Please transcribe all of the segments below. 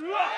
Uah!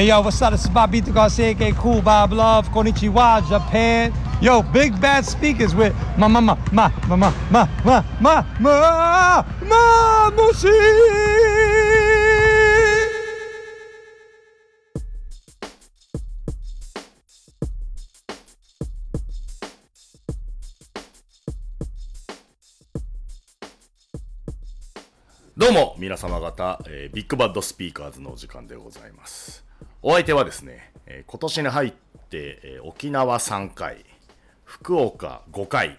Yo, yo, what's up? This is Bobito Garcia, aka Cool Bob Love, Konnichiwa, Japan. Yo, big bad speakers with ma ma ma ma ma ma ma ma ma ma ma mushi. どうも皆様方、えービッグバッドスピーカーズのお時間でございますお相手はですね、えー今年に入って、えー沖縄3回福岡5回、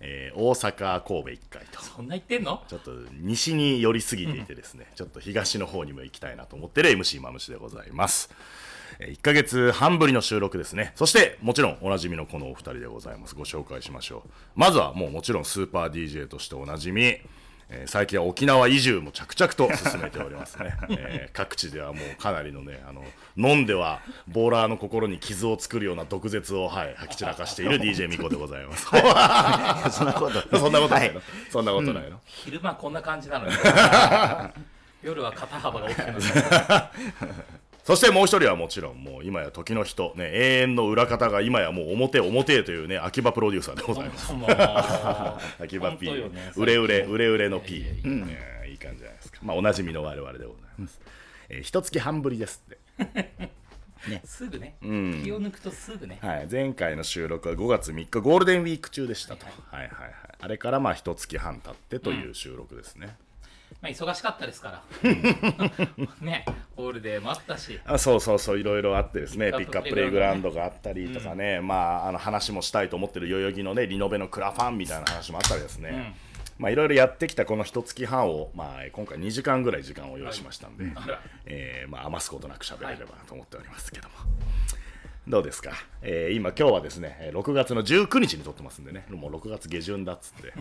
えー大阪神戸1回とそんな言ってんの？ちょっと西に寄りすぎていてですね、ちょっと東の方にも行きたいなと思ってる MC マムシでございます。えー1ヶ月半ぶりの収録ですね。そして、もちろんおなじみのこのお二人でございます。ご紹介しましょう。まずはもうもちろんスーパー DJ としておなじみ、えー最近は沖縄移住も着々と進めておりますね、えー各地ではもうかなりのねあの飲んではボーラーの心に傷を作るような毒舌を、はい、吐き散らかしている DJ ミコでございます、そ んなこと。そんなことないの、そんなことないの、昼間こんな感じなのに。夜は肩幅が大きくなる。そしてもう一人はもちろんもう今や時の人、ね、永遠の裏方が今やもう表表というね秋葉プロデューサーでございます。秋葉 P、ね。売れ売れ売れ売れの P、いい感じじゃないですか。まあおなじみの我々でございます、えー一月半ぶりですって すぐね、気を抜くとすぐね、はい、前回の収録は5月3日ゴールデンウィーク中でしたと、はいはい。はい、あれからまあ一月半経ってという収録ですね、まあ、忙しかったですから。ね。ホールデーもあったし。あそうそうそう。いろいろあってですね。ピピックアップレイグラウンドがあったりとかね、まああの話もしたいと思ってる代々木のねリノベのクラファンみたいな話もあったりですね、まあいろいろやってきたこの一月半を、まあ、今回2時間ぐらい時間を用意しましたんで、あらえーまあ、余すことなく喋れればと思っておりますけども、どうですか、えー今今日はですねえー6月の19日に撮ってますんでね。もう6月下旬だっつって。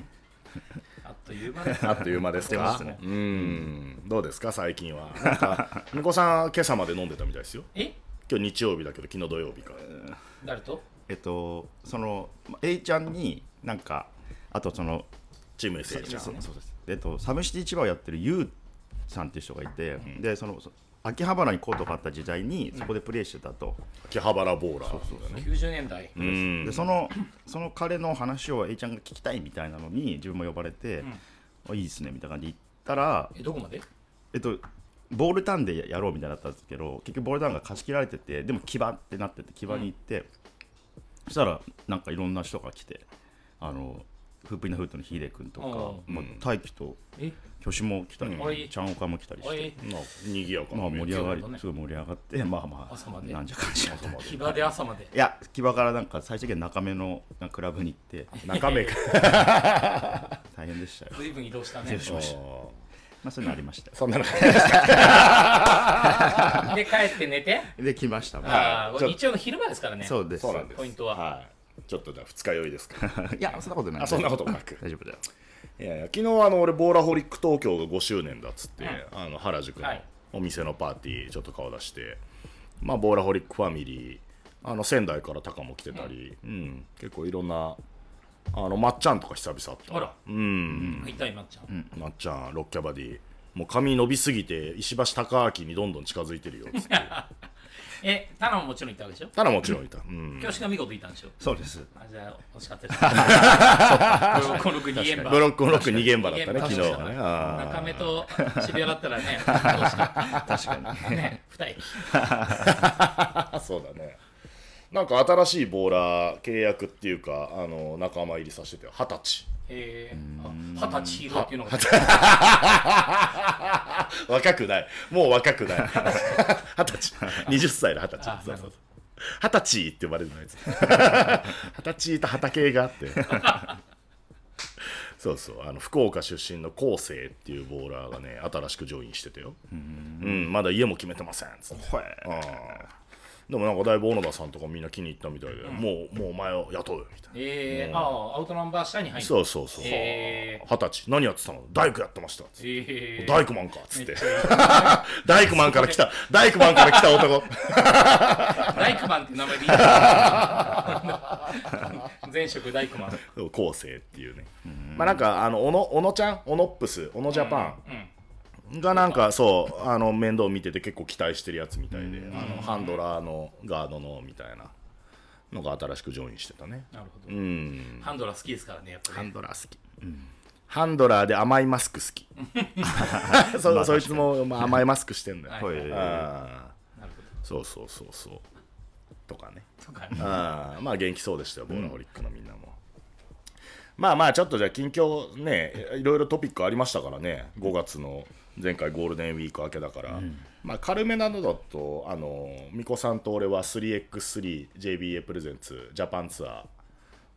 あっという間ですあっという間ですか？すね。うん。どうですか？最近は。なんか みこさん今朝まで飲んでたみたいですよ。え？今日日曜日だけど昨日土曜日か誰と？えっと、その、A ちゃんになんか、あとその、チーム SH ちゃんそうそうです。えっと、サムシティ千葉をやってるユウさんっていう人がいて、で、その、そ秋葉原にコートがあった時代にそこでプレーしてたと、秋葉原ボーラー。だね90年代、うん。でそのその彼の話を A ちゃんが聞きたいみたいなのに自分も呼ばれて、あいいですねみたいな感じで行ったら、えどこまで？えっと、ボールターンでやろうみたいだったんですけど結局ボールターンが貸し切られててでも牙ってなってて牙に行って、そしたらなんかいろんな人が来てあのフープイナフートのヒデ君とか、うまあ、大輝とえ？挙手も来たり、ちゃんおかも来たりして。まあ賑やかなまあ盛り上がりすごい盛り上がってまあまあ朝まで。なんじゃかんじゃ騎馬で。朝まで。いや木場からなんか最終的に中目のクラブに行って 中目か。大変でしたよ。随分移動したね。しました。まあそういうのありました。よそんなの で帰って寝て？で来ました。もんああちょ日曜の昼間ですからね。そうです。そうなんです。ポイントは。はいちょっとじゃあ二日酔いですか。いやそんなことない。あそんなことなく。大丈夫だよ。いやいや昨日あの俺ボーラホリック東京が5周年だっつって、あの原宿のはい。お店のパーティーちょっと顔出して、まあボーラホリックファミリーあの仙台からタカも来てたり、うん。結構いろんなあのまっちゃんとか久々あった。あら。うん、痛いまっちゃん。まっちゃんロッキャバディ。もう髪伸びすぎて石橋貴明にどんどん近づいてるよっつって えタナももちろんいたわけでしょ？ただもちろんいた、うん、教師が見事いたんでしょ？そうです。あじゃあ惜しかったです。ブロックブロックロック2現場だったね昨日はね。中目と渋谷だったらね 惜しかった。確かに。ね二駅あ そうだね。なんか新しいボーラー契約っていうかあの仲間入りさせてて二十歳えー、あ二十歳ヒーローっていうのが。若くない。もう若くない。二十歳。20歳の二十あ歳そうそう。なるほど。二十歳って呼ばれるのやつ。二十歳と畑があって。そうそう。あの福岡出身の昴生っていうボーラーがね新しくジョインしててよ。うん。まだ家も決めてません。つって。ああでもなんかだいぶ小野田さんとかみんな気に入ったみたいで、もうもうお前を雇うよみたいな。えー、ああアウトナンバー下に入ってそうそうそう。二十、え歳。何やってたの？大工やってましたつって。えー、大工マンかっつって。大工マンから来た。大工マンから来た男。ダイクマンって名前でいい 前職ダイクマン。昴生っていうね。まあなんかあの小野小野ちゃん？小野ップス小野ジャパンがなんかそうあの面倒見てて結構期待してるやつみたいであのハンドラーのガードのみたいなのが新しくジョインしてたね。なるほど、うん。ハンドラー好きですからねやっぱハねンドラー好き、ハンドラーで甘いマスク好き。そそいつも、まあ、甘いマスクしてんだよ、はい。はい。あなるほーそうそうそうそう。とかね。どとかね。あー。まあ元気そうでしたよボーラホリックのみんなも、まあまあちょっとじゃあ近況ねいろいろトピックありましたからね5月の前回ゴールデンウィーク明けだから、まあ軽めなのだとあの美子さんと俺は 3x3JBA プレゼンツジャパンツアー。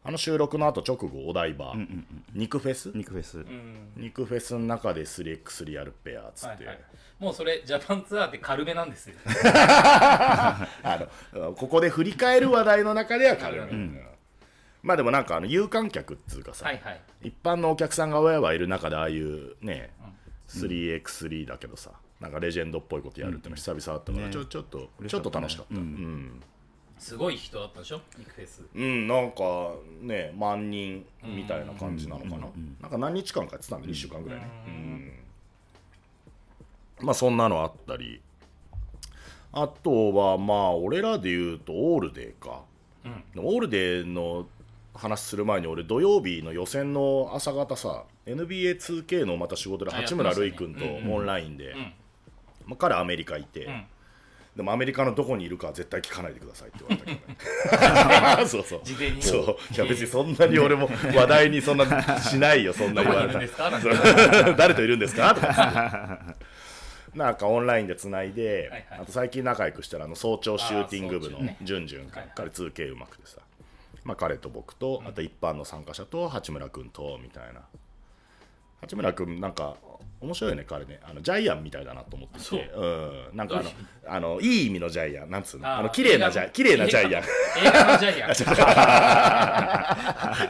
あの収録の後直後お台場、肉フェス？肉フェス、肉フェスの中で 3x3 やるペアっつって、はいはい、もうそれジャパンツアーって軽めなんですよ。あのここで振り返る話題の中では軽め、うん。まあでもなんかあの有観客っつうかさ、はいはい。一般のお客さんがわやわいる中でああいうね、3x3 だけどさなんかレジェンドっぽいことやるっての久々だったから、ね。ちょちょっとちょっと楽しかった。うん、すごい人だったでしょ？肉フェス。うんなんかね万人みたいな感じなのかな、なんか何日間かやってたんで2週間ぐらいね。うん。まあそんなのあったり。あとはまあ俺らで言うとオールデーか、オールデーの話する前に俺土曜日の予選の朝方さ NBA2K のまた仕事であ八村塁君とオンラインで、ん。まあ、彼アメリカいて、ん。でもアメリカのどこにいるかは絶対聞かないでくださいって言われたけどね。そうそう。事前に。そう。いや別にそんなに俺も話題にそんなしないよ そんな言われた 誰といるんですか？とか。なんかオンラインでつないで、はいはい。あと最近仲良くしたらあの早朝シューティング部のあー早朝ね。ジュンジュン君、はいはい。彼 2K うまくてさ、まあ、彼と僕とあと一般の参加者と八村君とみたいな八村君なんか面白いよね彼ね。あのジャイアンみたいだなと思ってそう。てうん。なんかあのあのいい意味のジャイアン。なんつうの？あの綺麗なジャイ綺麗なジャイアン。映画のジャイアン。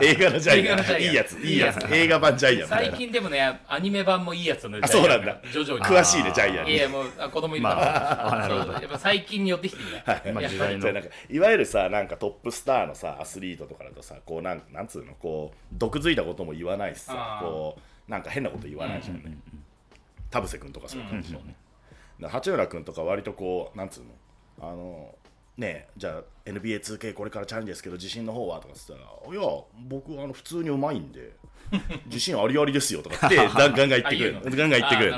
映画のジャイアン。いいやついいやつ。映画版ジャイアン最な。近でもねアニメ版もいいやつのあそうなんだ。徐々に。詳しいねジャイアンにいやもうあ子供いるから、そう。やっぱ最近に寄ってきてるね、まあやっぱり。時代の。なんかいわゆるさなんかトップスターのさアスリートとかだとさこうなんなんつうの？こう毒づいたことも言わないしさこうなんか変なこと言わないじゃんね、田臥君とかそういう感じだよね、だから八村君とか割とこうなんつうのあのねえじゃあ NBA2K これからチャレンジですけど自信の方はとかっつったら「いや僕あの普通にうまいんで 自信ありありですよ」とかって ガンガン言ってくれるガンガン言ってくれる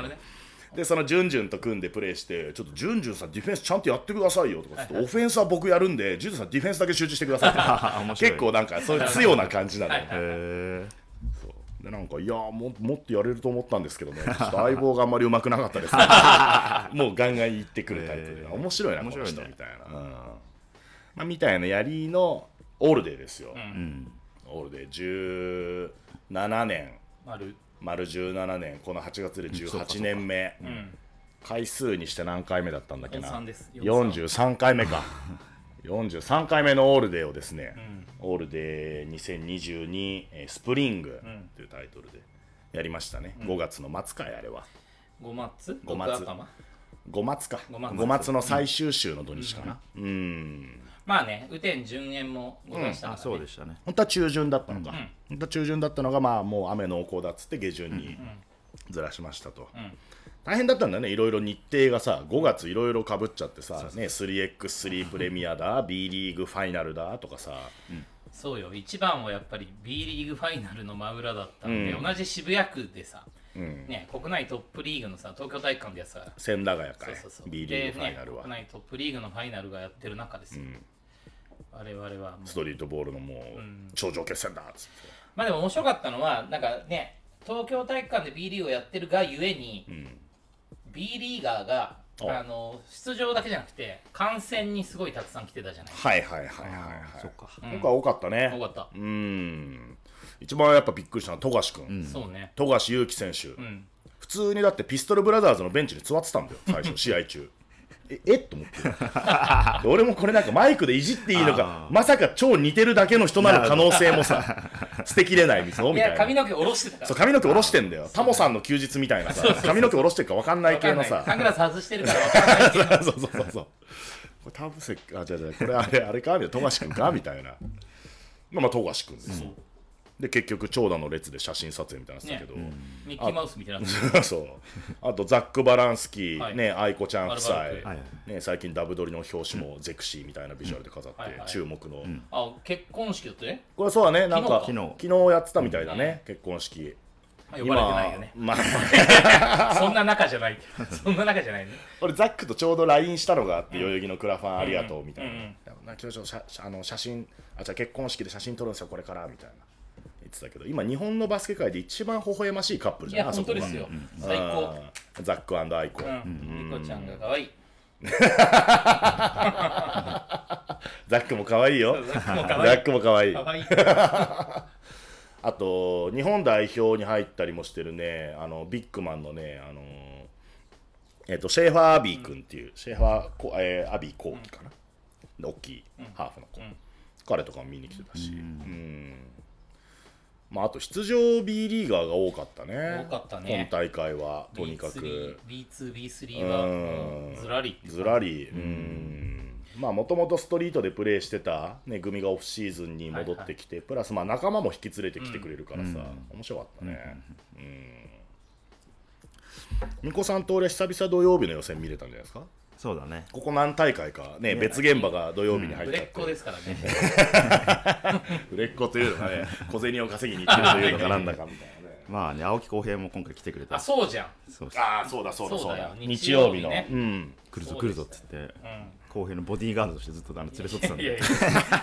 でそのジュンジュンと組んでプレーしてちょっとジュンジュンさんディフェンスちゃんとやってくださいよとかオフェンスは僕やるんでジュンジュンさんディフェンスだけ集中してくださいって 面白い結構なんかそういう強な感じなのよ、でなんかいやーももっとやれると思ったんですけどね。相棒があんまり上手くなかったです、ね、もうガンガン言ってくるタイプで、へー。面白いな面白いね。この人みたいな、うん。まあ、みたいなやりのオールデーですよ、うん。オールデー。17年。丸。丸17年。この8月でそうか18年目、ん。回数にして何回目だったんだっけな。43です。43回目か。43回目のオールデーをですね、オールデー2022えースプリングというタイトルでやりましたね、5月の末かいあれは。5月？五月。六頭5月か。五月。5月の最終週の土日かな。うん。まあね雨天順延もございましたから、あねそうでしたね。本当は中旬だったのか、本当は中旬だったのがまあもう雨濃厚だっつって下旬にずらしましたと、大変だったんだよね。いろいろ日程がさ5月いろいろかぶっちゃってさ、ね、3x3 プレミアだ B リーグファイナルだとかさ、そうよ。一番はやっぱり B リーグファイナルの真裏だったんで、うん。同じ渋谷区でさ、ん。ね、国内トップリーグのさ東京体育館でさ千駄ヶ谷かい。そうそうそう。B リーグファイナルは、でね、国内トップリーグのファイナルがやってる中ですよ、我々はストリートボールのもう頂上決戦だっつって、まあでも面白かったのはなんかね東京体育館で B リーグをやってるがゆえに、B リーガーがお。あの出場だけじゃなくて観戦にすごいたくさん来てたじゃないはいはいはいはいはい。そっか。今回多かったね。多かった。うん。一番やっぱびっくりしたのは富樫君、そうね。富樫勇樹選手、ん。普通にだってピストルブラザーズのベンチに座ってたんだよ最初 試合中ええっと思って。で俺もこれなんかマイクでいじっていいのかまさか超似てるだけの人なる可能性もさ捨てきれないみたいな。や髪の毛下ろしてたから。そう髪の毛下ろしてんだよ。タモさんの休日みたいなさ。髪の毛下ろしてるか分かんない系のさ。サングラス外してるから分かんない。そうそうそうそう。これ田臥あじゃじゃこれあれあれか？みたいな。富樫君か？みたいな。まあまあ富樫君です。よ、で結局長蛇の列で写真撮影みたいなのしてたけど、ミッキーマウスみたいな。そう。あとザック・バランスキー、はい。ね愛子ちゃん夫妻、ね、最近ダブドリの表紙もゼクシーみたいなビジュアルで飾って、はいはい。注目の、あ結婚式だってね。これそうだね。なんか昨日昨日やってたみたいだね、結婚式。まあ呼ばれてないよね。まあ。そんな仲じゃない。そんな仲じゃないね。俺ザックとちょうど LINE したのがあって、代々木のクラファンありがとうみたいな、うんうんなんか今日ちょっと写写あの写真あじゃあ結婚式で写真撮るんですよこれからみたいな言ってたけど今日本のバスケ界で一番微笑ましいカップルいやじゃんあそこ。が本当ですよ。最高。うんザックアイコ、うん。リコちゃんが可愛い。ザックも可愛いよ。ザックも可ザ愛い。あと日本代表に入ったりもしてるねあのビッグマンのねあのえっ、とシェーファー・アビー君っていう、シェーファーこ、えーアビー幸樹かな、で大きいハーフの子、彼とかも見に来てたし、うんまあ、あと出場 B リーガーが多かったね。多かったね。今大会はとにかく。B2、B3 はずらり。ずらり。うん。まあもともとストリートでプレーしてた、ね、組がオフシーズンに戻ってきて、プラスまあ仲間も引き連れてきてくれるからさ、面白かったね。うん。みこさんと俺久々土曜日の予選見れたんじゃないですか？そうだね。ここ何大会かね別現場が土曜日に入っちゃって、売れっ子ですからね。売れっ子というのがね小銭を稼ぎに行ってるというのかなんだかみたいなね。まあね青木浩平も今回来てくれた。あそうじゃん。そうそう。ああそうだそうだそうだ。そうだよ。日曜日の。日曜日ね。うん。来るぞ来るぞっつって。浩平のボディーガードとしてずっとあの連れ添ってたんでや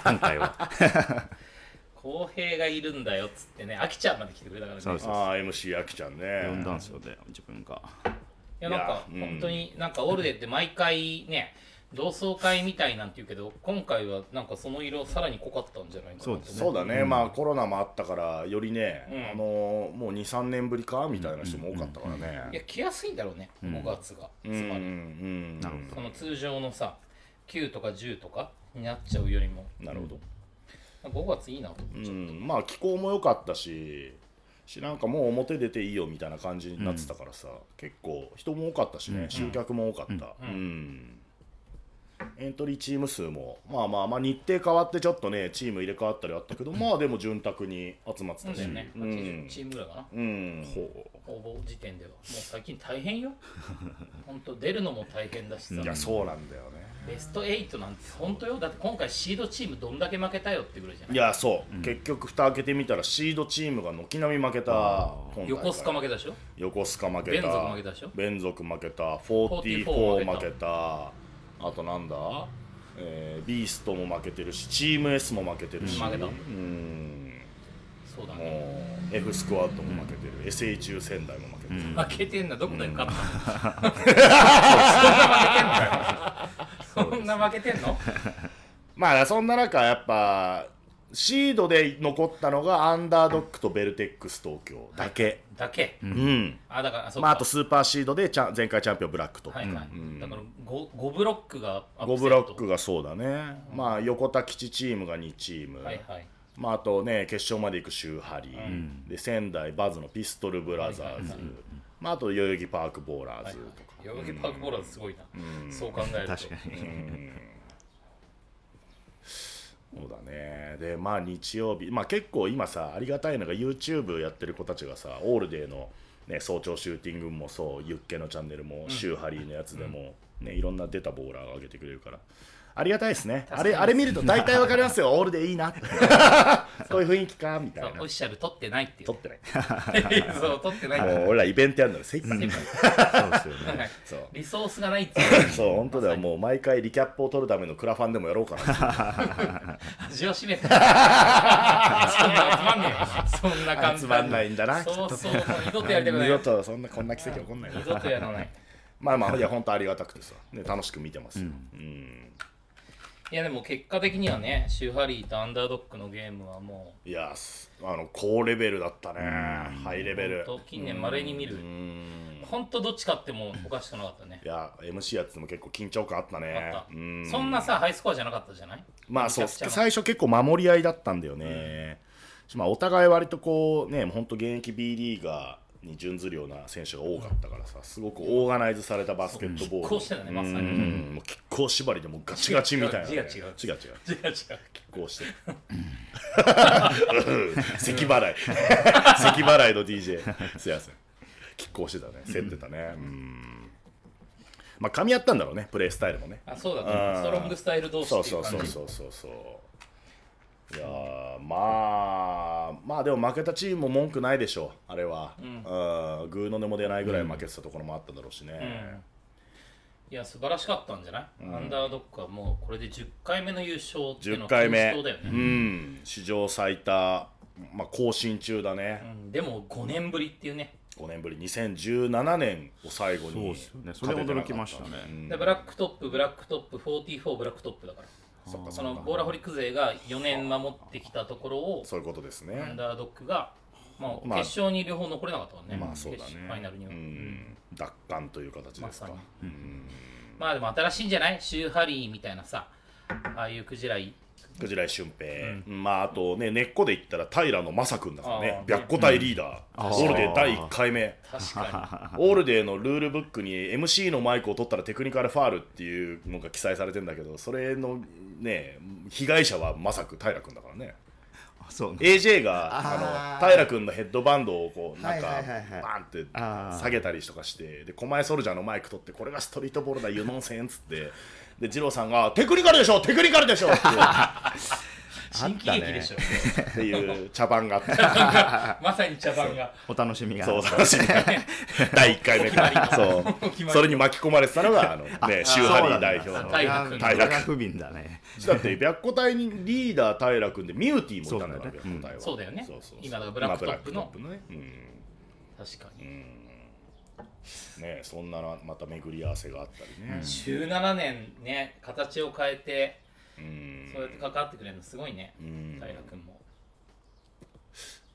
今回は。公平がいるんだよっつってねあきちゃんまで来てくれたからね。そうですああ MC あきちゃんね。呼んだんですよで自分が。いやなんか本当になんかオールデーって毎回ね同窓会みたいなんて言うけど今回はなんかその色さらに濃かったんじゃないかなとそうそうだね、まあコロナもあったからよりね、うん。あのーもう23年ぶりかみたいな人も多かったからね、いや来やすいんだろうね。5月が。つうんまりその通常のさ9とか10とかになっちゃうよりも。なるほど、5月いいなと思っうちゃう、ん、まあ気候も良かったししなんかもう表出ていいよみたいな感じになってたからさ、結構人も多かったしね、集客も多かった。うん、エントリーチーム数もまあまあまあ日程変わってちょっとねチーム入れ替わったりあったけど、まあでも潤沢に集まってたし、そうだよね、うん。80チームぐらいかな。うん。応募時点では。もう最近大変よ。本当出るのも大変だしさ。いやそうなんだよねベスト8なんて本当よ。だって今回シードチームどんだけ負けたよってぐらいじゃない？いやそう、結局蓋開けてみたらシードチームが軒並み負けた横須賀負けたでし。ょ横須賀負けた。連続負けたでし。ょ連続負けた。44 44負けた。あとなんだ、えービーストも負けてるしチーム S も負けてるし。負けた？うん。そうだもねう F スクワットも負けてる、SHU 仙台も負けてる、負けてんなどこで勝ったの、そんな負けてんのそんな負けてんの？まあそんな中やっぱシードで残ったのがアンダードックとベルテックス東京だけ、だけ、うん。あだからあそうか。まあ、あとスーパーシードでチャン前回チャンピオンブラックと、はいはい、だから 5, 5ブロックがアップセット。5ブロックがそうだね、まあ横田基地チームが2チーム、はいはい。まあ、あとね決勝まで行くシューハリー、で仙台バズのピストルブラザーズ、まあ、あと代々木パークボーラーズとか、代々木パークボーラーズすごいな、そう考えると。確かに。そうだね。でまあ日曜日。まあ結構今さありがたいのが YouTube やってる子たちがさオールデーの、ね、早朝シューティングもそうユッケのチャンネルも、シューハリーのやつでも、ね、いろんな出たボーラーが上げてくれるからありがたいですね。あれあれ見ると大体わかりますよ。オールデーいいな そういう雰囲気かみたそいうなオフィシャル取ってないっていう。撮ってない。そう取ってない。もう俺らイベントやるのに精一杯先輩そうですよね。はい。そうリソースがないっていう。そう。本当だよ。もう毎回リキャップを取るためのクラファンでもやろうかな 味を占めて。そんな集まんねえよ。そんな簡単集まんないんだな。そうそうもう二度とやりたくない。二度とそんなこんな奇跡起こんないな二度とやらない。まあまあいや本当ありがたくてさ、ね、楽しく見てます。よ、うんいやでも結果的にはねシューハリーとアンダードックのゲームはもいやすあの高レベルだったね。ハイレうベル。本当近年まれに見る。うん。本当どっち勝ってもおかしくなかったね。いや MC やってても結構緊張感あったね。あった。うん。そんなさハイスコアじゃなかったじゃない？まあそう最初結構守り合いだったんだよね、まあ、お互い割とこうね本当現役 B リーガーに準ずるような選手が多かったからさすごくオーガナイズされたバスケットボール。拮抗してたねまさに。うんもう拮抗縛りでもうガチガチみたいな、ね、違う。違う。違う違う。違う違う拮抗して。る 咳払い。咳払いの DJ すいません。拮抗してたね。競ってたね。うん。まあ噛み合ったんだろうね。プレースタイルもね。あそうだうん。ねストロングスタイル同士そうってい感じ。そううそうそうそうそういやーまあまあでも負けたチームも文句ないでしょうあれは、うん、グーの音も出ないぐらい負けてたところもあっただろうしね、いや素晴らしかったんじゃない、アンダードックはもうこれで10回目の優勝っていうの10は回目。ね、うん。史上最多、まあ、更新中だね、うん。でも5年ぶりっていうね。5年ぶり。2017年を最後にそうですよね。それ驚きましたね。うん。でブラックトップブラックトップ44ブラックトップだからそっかそのボーラホリック勢が4年守ってきたところをそういうことですアンねダードックが、まあ、まあ決勝に両方残れなかったもんね、まあそうだね。ファイナルには、うん。奪還という形ですか、まさに。まあでも新しいんじゃない？シューハリーみたいなさああいうクジラいクジライ俊平、まああとね根っこで言ったら平野正君だからね。白虎隊リーダー、あーオールデー第1回目。確か オールデーのルールブックに MC のマイクを取ったらテクニカルファールっていうのが記載されてんだけどそれのね被害者はまさく平君だからね。あそうね。AJ があの平君のヘッドバンドをこうなんかはいはい。バーンって下げたりとかしてで狛江ソルジャーのマイク取ってこれがストリートボールだユノンセンっつってで二郎さんが「テクニカルでしょテクニカルでしょ!」って 新喜劇でしょ、っていう茶番があって。まさに茶番が。お楽しみがそう楽しみ 第1回目から。そう。それに巻き込まれてたのがあのねシューハリー代表の。平君。平君。だねだって白虎隊にリーダー平君でミューティーもいたんだからそう。だね白虎隊は。そうだよね。そうそうそう今だからブラックトップの。今ブラックトップの。ねうん。確かに、ねそんななまた巡り合わせがあったりね。17年ね形を変えてうん。そうやって関わってくれるのすごいね、ん。平君も。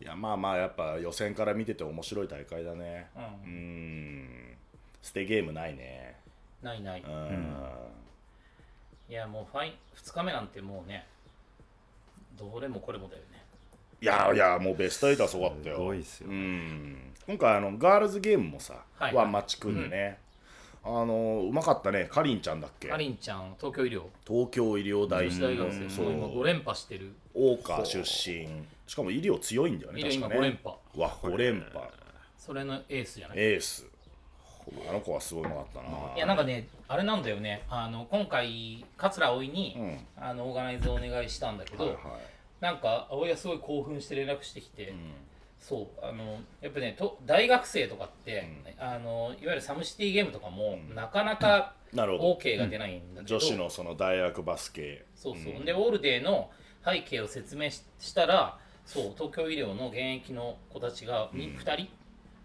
いやまあまあやっぱ予選から見てて面白い大会だね。ううん。捨てゲームないね。ないない、うん。いやもうファイ2日目なんてもうねどれもこれもだよねいやいやもうベスト8はすごかったよ。すごいっすようん。今回あのガールズゲームもさ、はいワンマッチ組んでね、あのうまかったね。かりんちゃんだっけ？かりんちゃん東京医療。東京医療大学生。そう。今5連覇してる。大川出身。しかも医療強いんだよね医療今確かね。5連覇。わ5連覇。それのエースじゃない？エース。あの子はすごいうまかったな。いやなんかねあれなんだよね。あの今回桂葵に、うん。あのオーガナイズお願いしたんだけど、はいはいなんか葵はすごい興奮して連絡してきて、そうあのやっぱねと大学生とかって、あのいわゆるサムシティゲームとかも、なかなかなるほど。OK が出ないんだけど、女子のその大学バスケ。そうそう、でオールデーの背景を説明ししたらそう東京医療の現役の子たちが 2,、二人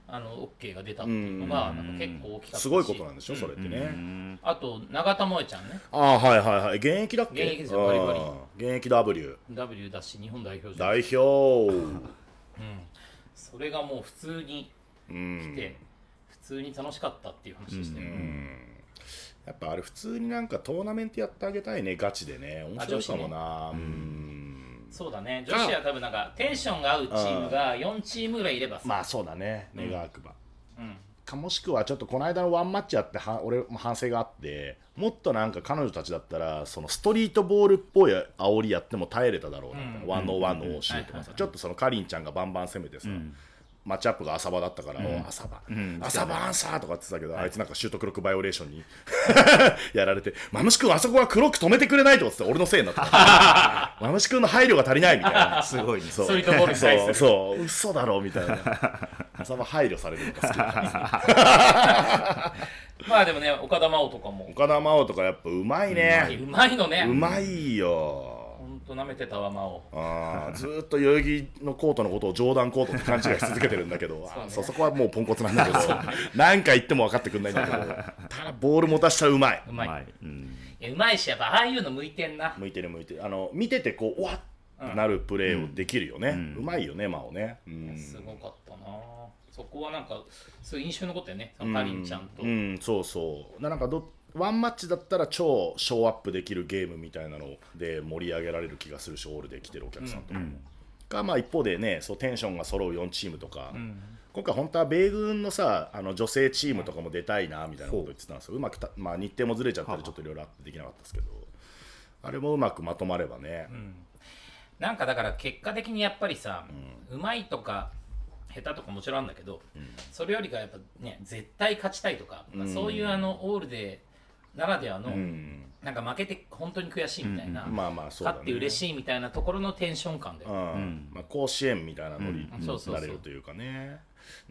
あの OK が出たっていうのが、なんか結構大きかったし。すごいことなんでしょそれってね。あと永田萌ちゃんね。ああはいはいはい。現役だっけ？現役ですよバリバリ。うん。現役 W W だし日本代表。じゃ ん。代表それがもう普通にうん。来て、普通に楽しかったっていう話でしたよ、やっぱあれ普通になんかトーナメントやってあげたいねガチでね。面白いかもな。うんそうだね。女子は多分なんかテンションが合うチームが4チームぐらいいればさ、まあそうだね。願わくばうん。かもしくはちょっとこの間のワンマッチやっては俺も反省があってもっとなんか彼女たちだったらそのストリートボールっぽい煽りやっても耐えれただろうなみたいな、ワンのワンの応酬とかさ。ちょっとそのかりんちゃんがバンバン攻めてさ、マッチアップが浅場だったから、お浅場、浅場アンサーとかって言ってたけど、あいつなんかシュートクロックバイオレーションに やられて、マムシ君あそこは黒く止めてくれないとかって俺のせいになった。マムシ君の配慮が足りないみたいな。すごいね。そう。ストリートボールに対する。そう。そう。嘘だろみたいな。浅場配慮されるのが好きなんですよまあでもね岡田真央とかも。岡田真央とかやっぱうまいうねまいのね。うまいよと舐めてたわ真央。あーずーっと代々木のコートのことをジョーダンコートって勘違いし続けてるんだけど そうそこはもうポンコツなんだけど何回言っても分かってくんないんだけどただボール持たしたらうまい。うまい。はい。うん。いやうまいしやっぱああいうの向いてんな。向いてる向いてる。あの見ててこううわっってなるプレーをできるよね、うまいよね真央ね、うん。すごかったな。そこはなんかそういう印象に残ったよねそのかりんちゃんと、うん、そうそう。ななんかどワンマッチだったら超ショーアップできるゲームみたいなので盛り上げられる気がするしオールで来てるお客さんとか、がまあ一方でねそうテンションが揃う4チームとか、今回本当は米軍のさあの女性チームとかも出たいなみたいなこと言ってたんですよ。う。まくた、まあ、日程もずれちゃったりちょっといろいろあってできなかったですけど。あれもうまくまとまればね、なんかだから結果的にやっぱりさ、うまいとか下手とかもちろん。あるんだけど、それよりかやっぱね絶対勝ちたいとか、そういうあのオールでならではの、うん。なんか負けて本当に悔しいみたいな、まあまあそうだね。勝って嬉しいみたいなところのテンション感だよ、うん。まあ、甲子園みたいなノリになれるというかね。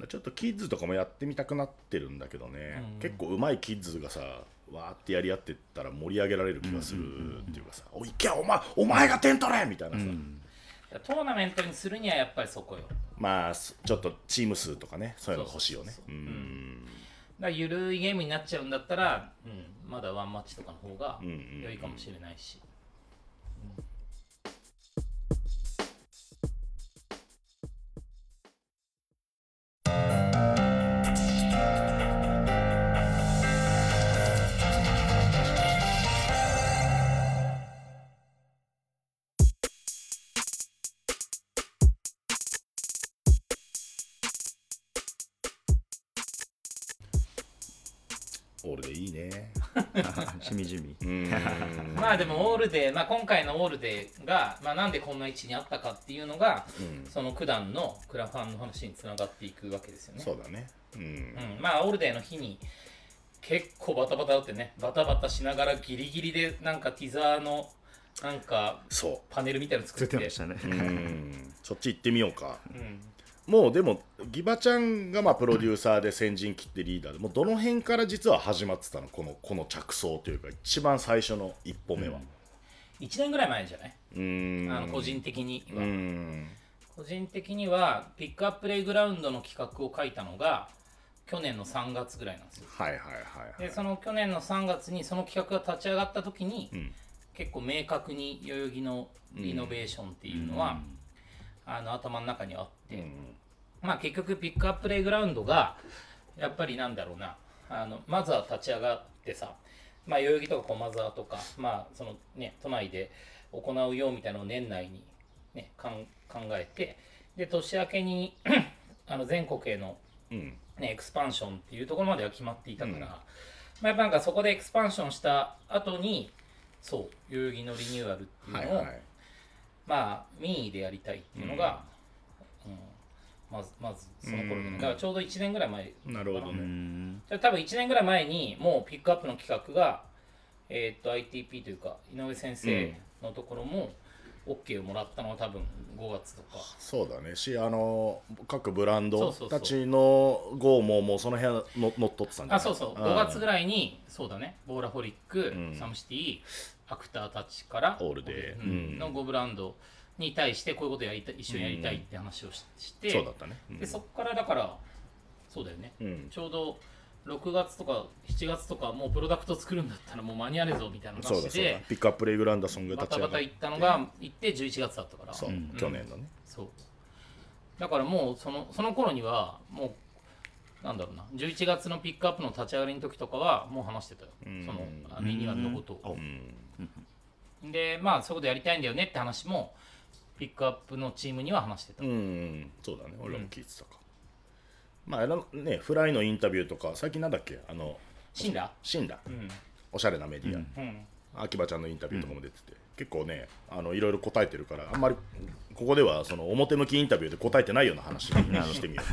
ちょっとキッズとかもやってみたくなってるんだけどね、結構うまいキッズがさわーってやり合ってったら盛り上げられる気がするっていうかさ「おいけお前お前が点取れ!」みたいなさ、トーナメントにするにはやっぱりそこよ。まあすちょっとチーム数とかねそういうのが欲しいよね。そうそうそうう。ん。だゆるいゲームになっちゃうんだったら、うん、まだワンマッチとかの方が良いかもしれないし、ルデー、まあ、今回のオールデーが、まあ、なんでこんな位置にあったかっていうのが、その九段のクラファンの話につながっていくわけですよね。そうだね。うん。うん、まあオールデーの日に結構バタバタだってね。バタバタしながらギリギリでなんかティザーのなんかそパネルみたいなの作作っっててましたね。ううん。そっち行ってみようか。うん。もうでもギバちゃんがまあプロデューサーで先陣切ってリーダーでもうどの辺から実は始まってたの？このこの着想というか一番最初の一歩目は1年ぐらい前じゃない、うん。あの個人的には、うん。個人的にはピックアッププレイグラウンドの企画を書いたのが去年の3月ぐらいなんですよ。はいはいはいはい。でその去年の3月にその企画が立ち上がった時に、ん。結構明確に代々木のリノベーションっていうのは、あの頭の中にはあって、まあ結局ピックアッププレイグラウンドがやっぱりなんだろうな。あのまずは立ち上がってさまあ代々木とか駒沢とかまあそのね都内で行うよみたいなのを年内にねかん考えてで年明けに あの全国へのうん。ね、エクスパンションっていうところまでは決まっていたから、まあ、やっぱなんかそこでエクスパンションした後にそう代々木のリニューアルっていうのを、はいはい。まあ民意でやりたいっていうのが、うんまずまずその頃で、ね、だからちょうど1年ぐらい前。なるほどね。多分1年ぐらい前にもうピックアップの企画が、えーっと ITP というか井上先生のところも OK をもらったのは多分5月とか。そうだね。しあの各ブランドたちの GO ももうその辺の乗っ取ってたんじゃない？あそうそう。5月ぐらいにそうだね。ボーラホリック、ん。サムシティアクターたちからオールデー。うんうん。の5ブランドに対してこういうことやりたい一緒にやりたいって話をしして、そうだったね、うん。でそこからだからそうだよね、うん。ちょうど6月とか7月とかもうプロダクト作るんだったらもう間に合わねえぞみたいな話でピックアップレイグラウンドソングバタバタ行ったのが行って11月だったから。そう、ん。去年のね。そう。だからもうそのその頃にはもうなんだろうな。11月のピックアップの立ち上がりの時とかはもう話してたよ、そのあリニューアルのことを、でまあそういうことやりたいんだよねって話もピックアップのチームには話してた、うんそうだね。俺らも聞いてたか、まああのねフライのインタビューとか最近なんだっけ？あの死んだシンだ、うん。おしゃれなメディア、うん。秋葉ちゃんのインタビューとかも出てて、結構ねあのいろいろ答えてるからあんまりここではその表向きインタビューで答えてないような話に してみよう。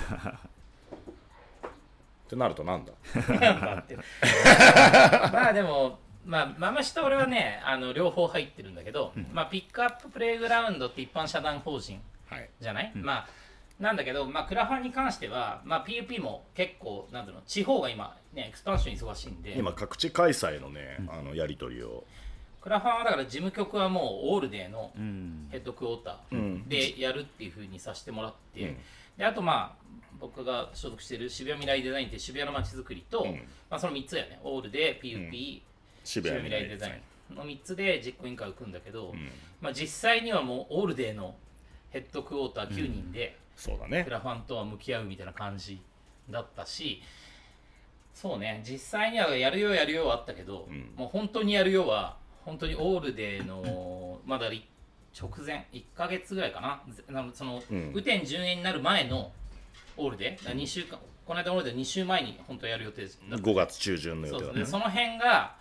ってなるとなんだ？まあでもまあマムシと俺はねあの両方入ってるんだけど、まあピックアッププレイグラウンドって一般社団法人はい。じゃない、まあなんだけど、まあ、クラファンに関しては、まあ、PUP も結構なんだろう地方が今ねエクスパンション忙しいんで。今各地開催のね、あのやり取りを。クラファンはだから事務局はもうオールデーのうん。ヘッドクォータうん。ーでやるっていうふうにさせてもらって、うん。であとまあ僕が所属している渋谷未来デザインっていう渋谷の街づくりと、うん。まあ、その3つやね。オールデー PUP、渋渋谷谷未来デザインの3つで実行委員会を組んだけど、ん。まあ、実際にはもうオールデーのヘッドクォーター9人で、そうだね。クラファンとは向き合うみたいな感じだったしそうね。実際にはやるよやるよはあったけど、ん。もう本当にやるよは本当にオールデーのまだり直前1ヶ月ぐらいかな。その、うん。雨天順延になる前のオールデー2週間この間オールデー2週前に本当やる予定だった。5月中旬の予定だね。そうでその辺が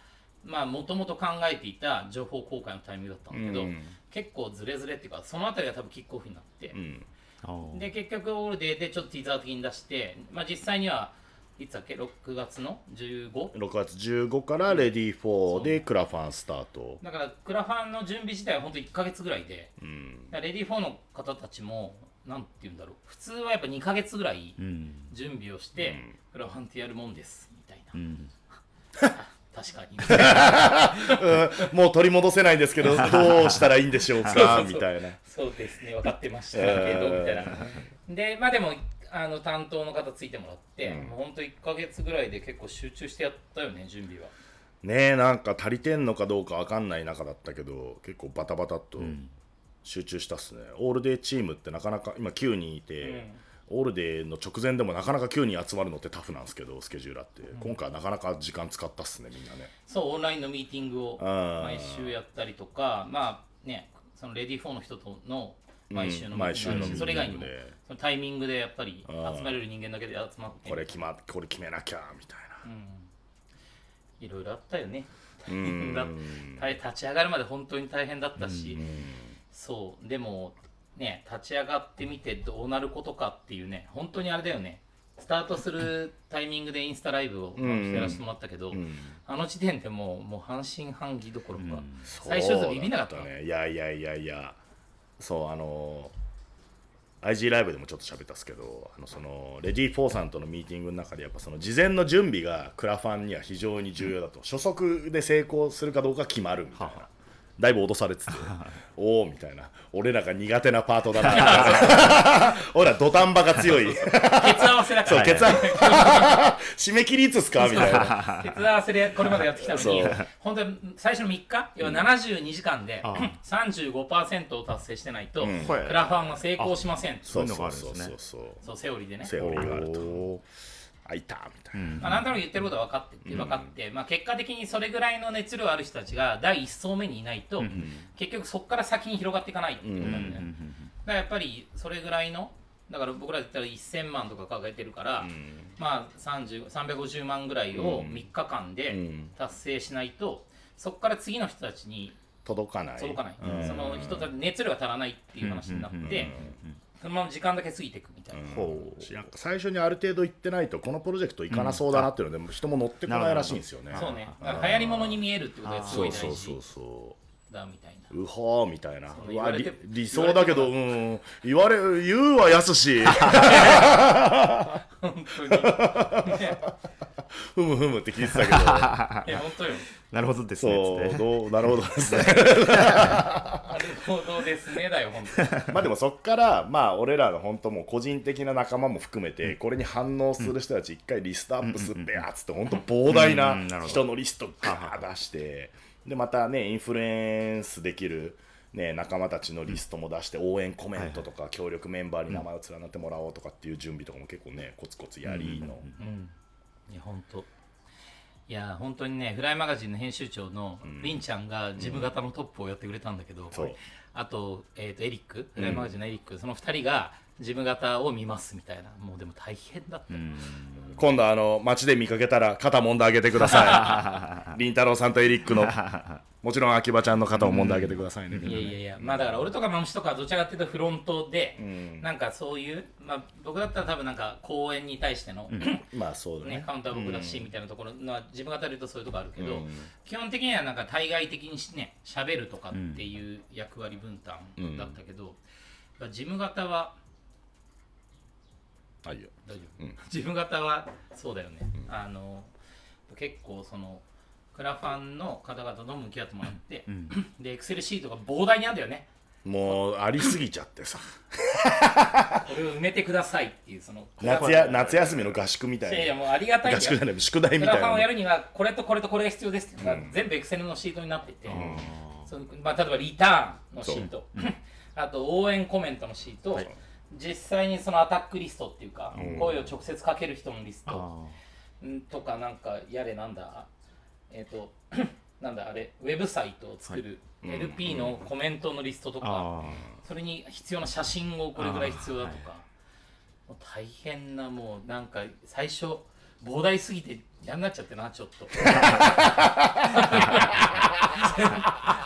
まあもともと考えていた情報公開のタイミングだったんだけど、うん。結構ズレズレっていうかその辺りが多分キックオフになって、うん。あで結局オールデーでちょっとティザー的に出して、まあ、実際にはいつだっけ？6月の 15? 6月15からレディー4でクラファンスタート。だからクラファンの準備自体は本当1ヶ月ぐらいでうん。レディー4の方たちもなんて言うんだろう。普通はやっぱ2ヶ月ぐらいうん。準備をして、うん。クラファンってやるもんですみたいな、うん 確かに。もう取り戻せないんですけど どうしたらいいんでしょうかみたいな。そうですね。分かってましたけど、みたいな。でまあでもあの担当の方ついてもらって、うん。もう本当1ヶ月ぐらいで結構集中してやったよね準備は。ねえなんか足りてんのかどうかわかんない中だったけど結構バタバタっとん。集中したっすね、オールデーチームってなかなか今9人いて、オールデーの直前でもなかなか9人集まるのってタフなんですけどスケジューラーって、今回はなかなか時間使ったっすねみんなね。そうオンラインのミーティングを毎週やったりとかまあねそのレディー4の人との毎週のうん毎週のミーティングそれ以外にもそのタイミングでやっぱり集まれる人間だけで集まって。これ決まこれ決めなきゃみたいいろいろあったよね。なうん。だ大立ち上がるまで本当に大変だったし、そうでもね立ち上がってみてどうなることかっていうね本当にあれだよね。スタートするタイミングでインスタライブをんやらせてもらったけど、ん。あの時点でもうもう半信半疑どころか、そう最初ずビビんなかっただねいやいやいやいや。そうあの IG ライブでもちょっと喋ったっすけどあのそのレディー4さんとのミーティングの中でやっぱその事前の準備がクラファンには非常に重要だと、初速で成功するかどうか決まるみたいなだいぶ脅されてて おおみたいな。俺らが苦手なパートだな。俺ら土壇場が強い。ケツ合わせだから。そう決断締め切りいつっすか？みたいな。ケツ合わせでこれまでやってきたのに本当に最初の3日？要は72時間であ35%を達成してないと、ん。クラファンは成功しません。そういうのうあるんですね。そうそうそうそう。セオリーでね。セオリーがあるとあいたみたいな、まあ、なんとなく言ってることは分かってて分かって、まあ、結果的にそれぐらいの熱量ある人たちが第一層目にいないと、結局そこから先に広がっていかないっていうことなんだよね、だからやっぱりそれぐらいのだから僕らだったら1000万とか掲げてるから、まあ30 350万ぐらいを3日間で達成しないと、そこから次の人たちに届かない。届かない、うん。その人たち熱量が足らないっていう話になって、そのまま時間だけ過ぎていくみたいな、ほう。なんか最初にある程度行ってないとこのプロジェクト行かなそうだなっていうので人も乗ってこないらしいんですよね。そうね。だから流行り物に見えるってことがすごい大そうそう事そうだみたいなうほーみたいな。そううわ理理想だけどうん。言われ言うはやすし。本当に。ね ふむふむって聞いてたけど。いや本当よなるほどですねそうどうなるほどですね。なるほどですねだよ本当。に まあでもそっからまあ俺らの本当もう個人的な仲間も含めてこれに反応する人たち一回リストアップすってやつって本当膨大うんな人のリストガー出してでまたねインフルエンスできるね、仲間たちのリストも出して応援コメントとか協力メンバーに名前を連なってもらおうとかっていう準備とかも結構ねコツコツやりの。うん。いや本当いや本当にねフライマガジンの編集長のりん。ちゃんが事務型のトップをやってくれたんだけど、そう。あと,、えー、とエリックフライマガジンのエリック、その2人が事務型を見ますみたいなもうでも大変だった、今度あの街で見かけたら肩揉んであげてください。りんたろーさんとエリックの もちろん秋葉ちゃんの肩を揉んであげてくださいね、いやいやいやまあだから俺とかマムシとかはどちらかっていうとフロントで、ん。なんかそういう、まあ、僕だったら多分なんか公演に対しての、まあそうだね。ね、カウンター僕だしみたいなところのは自分がで言うとそういうとこあるけど、うん。基本的にはなんか対外的にしね喋るとかっていう役割分担だったけど、まあ事務方ははいよ。大丈夫、事務方はそうだよね、あの結構そのクラファンの方々と向き合ってもらって、でエクセルシートが膨大にあるんだよね。もうありすぎちゃってさ。これを埋めてくださいっていうその夏や夏休みの合宿みたいいやいやもうありがたい合宿じゃない宿題みクラファンをたいなやるにはこれとこれとこれが必要ですっていうのが全部エクセルのシートになってて、そのまあ、例えばリターンのシート。あと応援コメントのシート、実際にそのアタックリストっていうか、声を直接かける人のリストんとかなんかやれなんだえっ、と なんだあれウェブサイトを作る、LP のコメントのリストとか、あそれに必要な写真をこれぐらい必要だとか、もう大変なもうなんか最初膨大すぎて嫌になっちゃってなちょっと。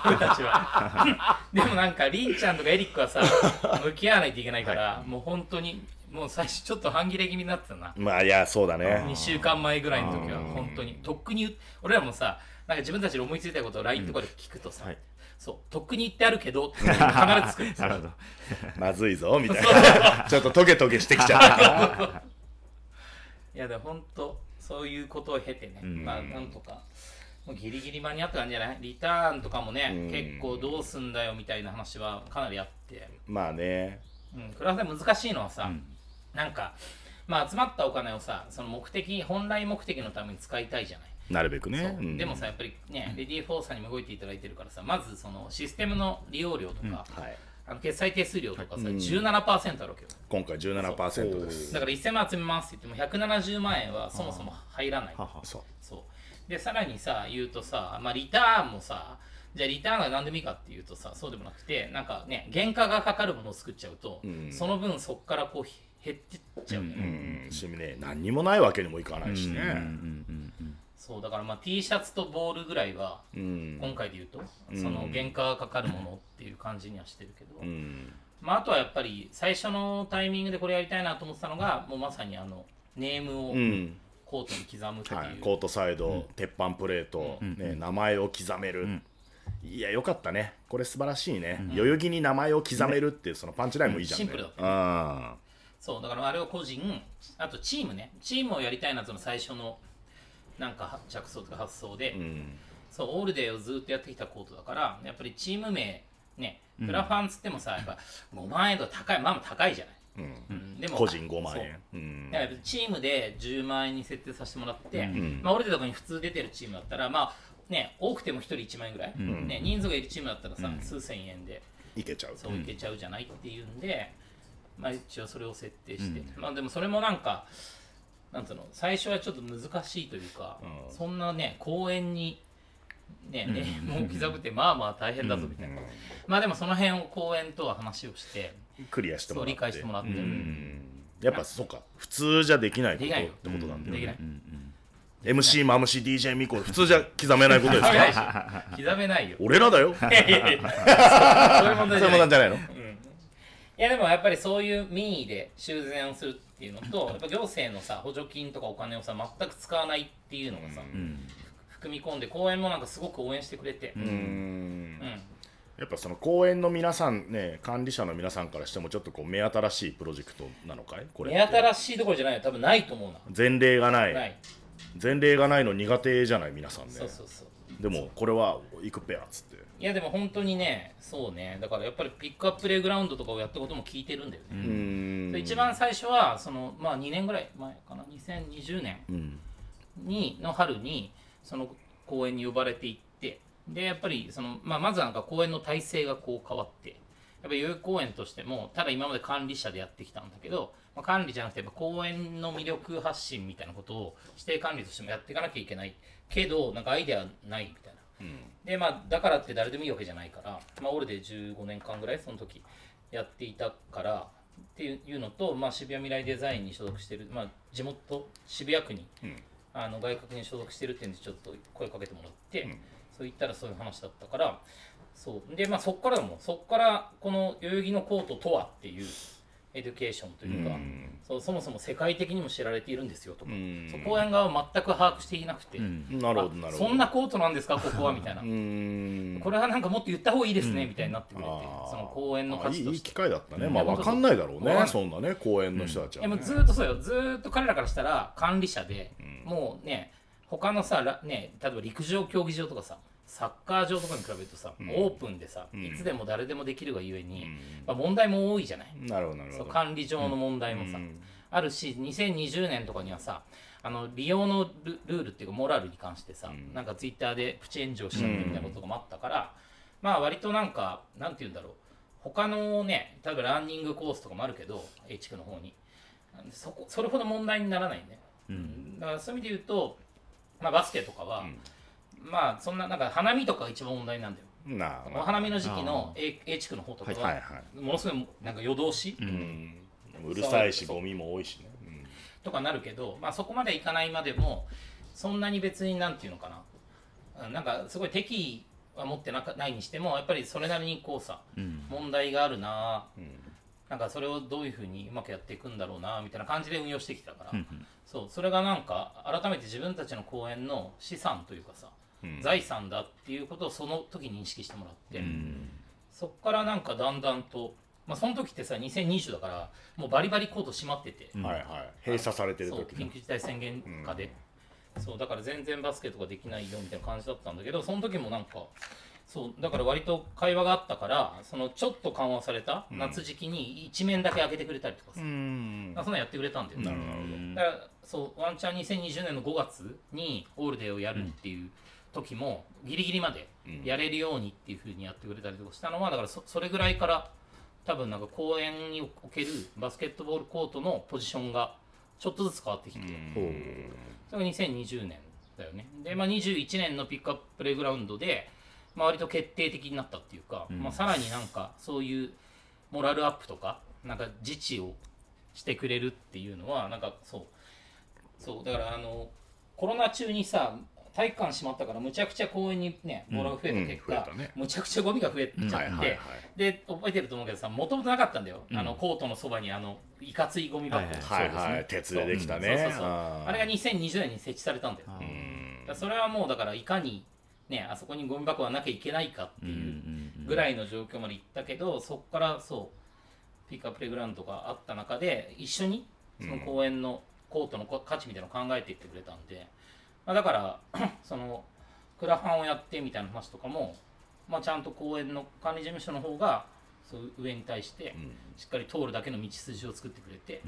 俺たちは。でもなんかりんちゃんとかエリックはさ向き合わないといけないから、もう本当にもう最初ちょっと半切れ気味になってたな。まあいやそうだね。2週間前ぐらいの時は本当に。とっくに俺らもさなんか自分たちで思いついたことを LINE とかで聞くとさ、はい。そうとっくに言ってあるけど 必ず作る。なるほど。まずいぞみたいな。ちょっとトゲトゲしてきちゃった いやでも本当そういうことを経てね、ん。まあなんとかもうギリギリ間に合ったんじゃない？リターンとかもね、うん。結構どうすんだよみたいな話はかなりあって、まあね。うん、クラファンで難しいのはさ、なんかまあ集まったお金をさその目的本来目的のために使いたいじゃない？なるべくね。そう。うん。でもさやっぱりね、レディー・フォーさんにも動いていただいてるからさまずそのシステムの利用料とか、はいあの決済手数料とかさ、うん。17%あるわけよ。今回17%です。だから1000万集めますって言っても170万円はそもそも入らない。はは。そう。でさらにさ言うとさ、まあ、リターンもさじゃあリターンが何でもいいかっていうとさそうでもなくてなんかね原価がかかるものを作っちゃうと、ん。その分そこからこう減ってっちゃうよ。ね、うんしね。何にもないわけにもいかないしね。うんうんうんそうだからまあ T シャツとボールぐらいはうん。今回で言うと、その原価がかかるものっていう感じにはしてるけど、うん。まあ、あとはやっぱり最初のタイミングでこれやりたいなと思ってたのがもうまさにあのネームをうん。コートに刻むっていう、はい、コートサイド、鉄板プレート、ね、名前を刻める、いやよかったね。これ素晴らしいね、代々木に名前を刻めるっていうそのパンチラインもいいじゃん、ね。シンプルだった。うん。そうだからあれを個人あとチームね。チームをやりたいなとの最初のなんか着想とか発想で、うん。そうオールデーをずっとやってきたコートだからやっぱりチーム名ねクラファンつってもさやっぱ5万円とか高いまあまあ高いじゃない、うん。うん。でも個人5万円。う。ん。だからチームで10万円に設定させてもらって、ん。まあ、俺らとかに普通出てるチームだったらまあね多くても1人1万円ぐらい、ね、人数がいるチームだったらさ、数千円でいけちゃう。そういけちゃうじゃないっていうんで、まあ一応それを設定して、まあでもそれもなんかなんつうの最初はちょっと難しいというか、うん。そんなね公園にねねもう刻むってまあまあ大変だぞみたいな、まあでもその辺を公園とは話をしてクリアしてもらって。そう理解してもらって、やっぱそうか。普通じゃできないことできない。よってことなんだよできない。ね、MC マムシ DJ ミコ普通じゃ刻めないことです刻めない刻めないよ。俺らだよ。いやいやいや。そういう問題そうじい。いうもんなんじゃないの？いやでもやっぱりそういう民意で修繕をするっていうのとやっぱ行政のさ補助金とかお金をさ全く使わないっていうのがさ、含み込んで公園もなんかすごく応援してくれて、やっぱその公園の皆さんね管理者の皆さんからしてもちょっとこう目新しいプロジェクトなのかい？これ目新しいところじゃないよ。多分ないと思うな。前例がない。ない。前例がないの苦手じゃない？皆さんね。そうそうそう。でもこれは行くペアっつっていやでも本当にねそうね。だからやっぱりピックアッププレイグラウンドとかをやったことも聞いてるんだよね、うーん。で一番最初はその、まあ、2年ぐらい前かな。2020年うんにの春にその公園に呼ばれていって。でやっぱりその、まあ、まずなんか公園の体制がこう変わって。やっぱり代々木公園としてもただ今まで管理者でやってきたんだけど、まあ、管理じゃなくてやっぱ公園の魅力発信みたいなことを指定管理としてもやっていかなきゃいけない。けどなんかアイデアないみたいな。でまあだからって誰でもいいわけじゃないから、まあ、 ALLDAY 15年間ぐらいその時やっていたからっていうのと、まあ、渋谷未来デザインに所属してる、まあ、地元渋谷区に、あの外郭に所属してるっていうんでちょっと声かけてもらって、そう言ったらそういう話だったからそう。でまあそこからだもんそこからこの代々木のコートとはっていう education というか、そうそもそも世界的にも知られているんですよとか、ん。そう公園側は全く把握していなくて、なるほどなるほど。そんなコートなんですかここはみたいな。うーん。これはなんかもっと言った方がいいですね、みたいになってくれてその公園の価あいいいい機会だったね、うん。まあ分かんないだろうねそんなね公園の人たちは、ねずーっとそうよ。ずーっと彼らからしたら管理者で、もうね他のさらね例えば陸上競技場とかさサッカー場とかに比べるとさ、オープンでさ、いつでも誰でもできるがゆえに、まあ、問題も多いじゃない、なるほどなるほど。管理上の問題もさ、あるし2020年とかにはさあの利用のルルールっていうかモラルに関してさ、なんかツイッターでプチ炎上しちゃってみたいなこととかもあったから、まあ割となんかなんて言うんだろう。他のね例えばランニングコースとかもあるけど H 区の方に。そこそれほど問題にならないね、だからそういう意味で言うと、まあ、バスケとかは、まあそんななんか花見とかが一番問題なんだよ。なお花見の時期の A, A 地区の方とかは、はいはいものすごいなんか夜通し、うん。う。るさいしゴミも多いしね、とかなるけど、まあ、そこまでいかないまでもそんなに別になんていうのかな。うんなんかすごい敵意は持ってなかないにしてもやっぱりそれなりにこうさ、問題があるな、なんかそれをどういうふうにうまくやっていくんだろうなみたいな感じで運用してきたから、そう。それがなんか改めて自分たちの公園の資産というかさ、財産だっていうことをその時に認識してもらって、そっからなんかだんだんと、まあ、その時ってさ2020だからもうバリバリコート閉まってて、はいはい。閉鎖されてるそう時緊急事態宣言下で、そうだから全然バスケとかできないよみたいな感じだったんだけどその時もなんかそうだから割と会話があったからそのちょっと緩和された夏時期に一面だけ開けてくれたりとかさ、うん。まあそんなのやってくれたんだよなるほどなるほど。だからそうワンチャン2020年の5月にオールデーをやるっていう時もギリギリまでやれるようにっていうふうにやってくれたりとかしたのはだからそそれぐらいから多分なんか公園におけるバスケットボールコートのポジションがちょっとずつ変わってきて、それが2020年だよね。で、まあ、21年のピックアッププレイグラウンドで、まあ、割と決定的になったっていうか、まあ、さらになんかそういうモラルアップとかなんか自治をしてくれるっていうのはなんかそう。そうだからあのコロナ中にさ体育館閉まったからむちゃくちゃ公園にねボールが増えた結果、うん増えたね。むちゃくちゃゴミが増えちゃって、うんはいはいはい。で覚えてると思うけどさもともとなかったんだよ、あのコートのそばにあのいかついゴミ箱、はいはい。鉄でできたね。そうそうそう。あれが2020年に設置されたんだよ、だそれはもうだからいかにねあそこにゴミ箱がなきゃいけないかっていうぐらいの状況まで行ったけど、そこからそうピックアッププレイグラウンドがあった中で一緒にその公園のコートの価値みたいなのを考えていってくれたんで、まあ、だから そのクラファンをやってみたいな話とかも、まあ、ちゃんと公園の管理事務所の方がそう上に対してしっかり通るだけの道筋を作ってくれて、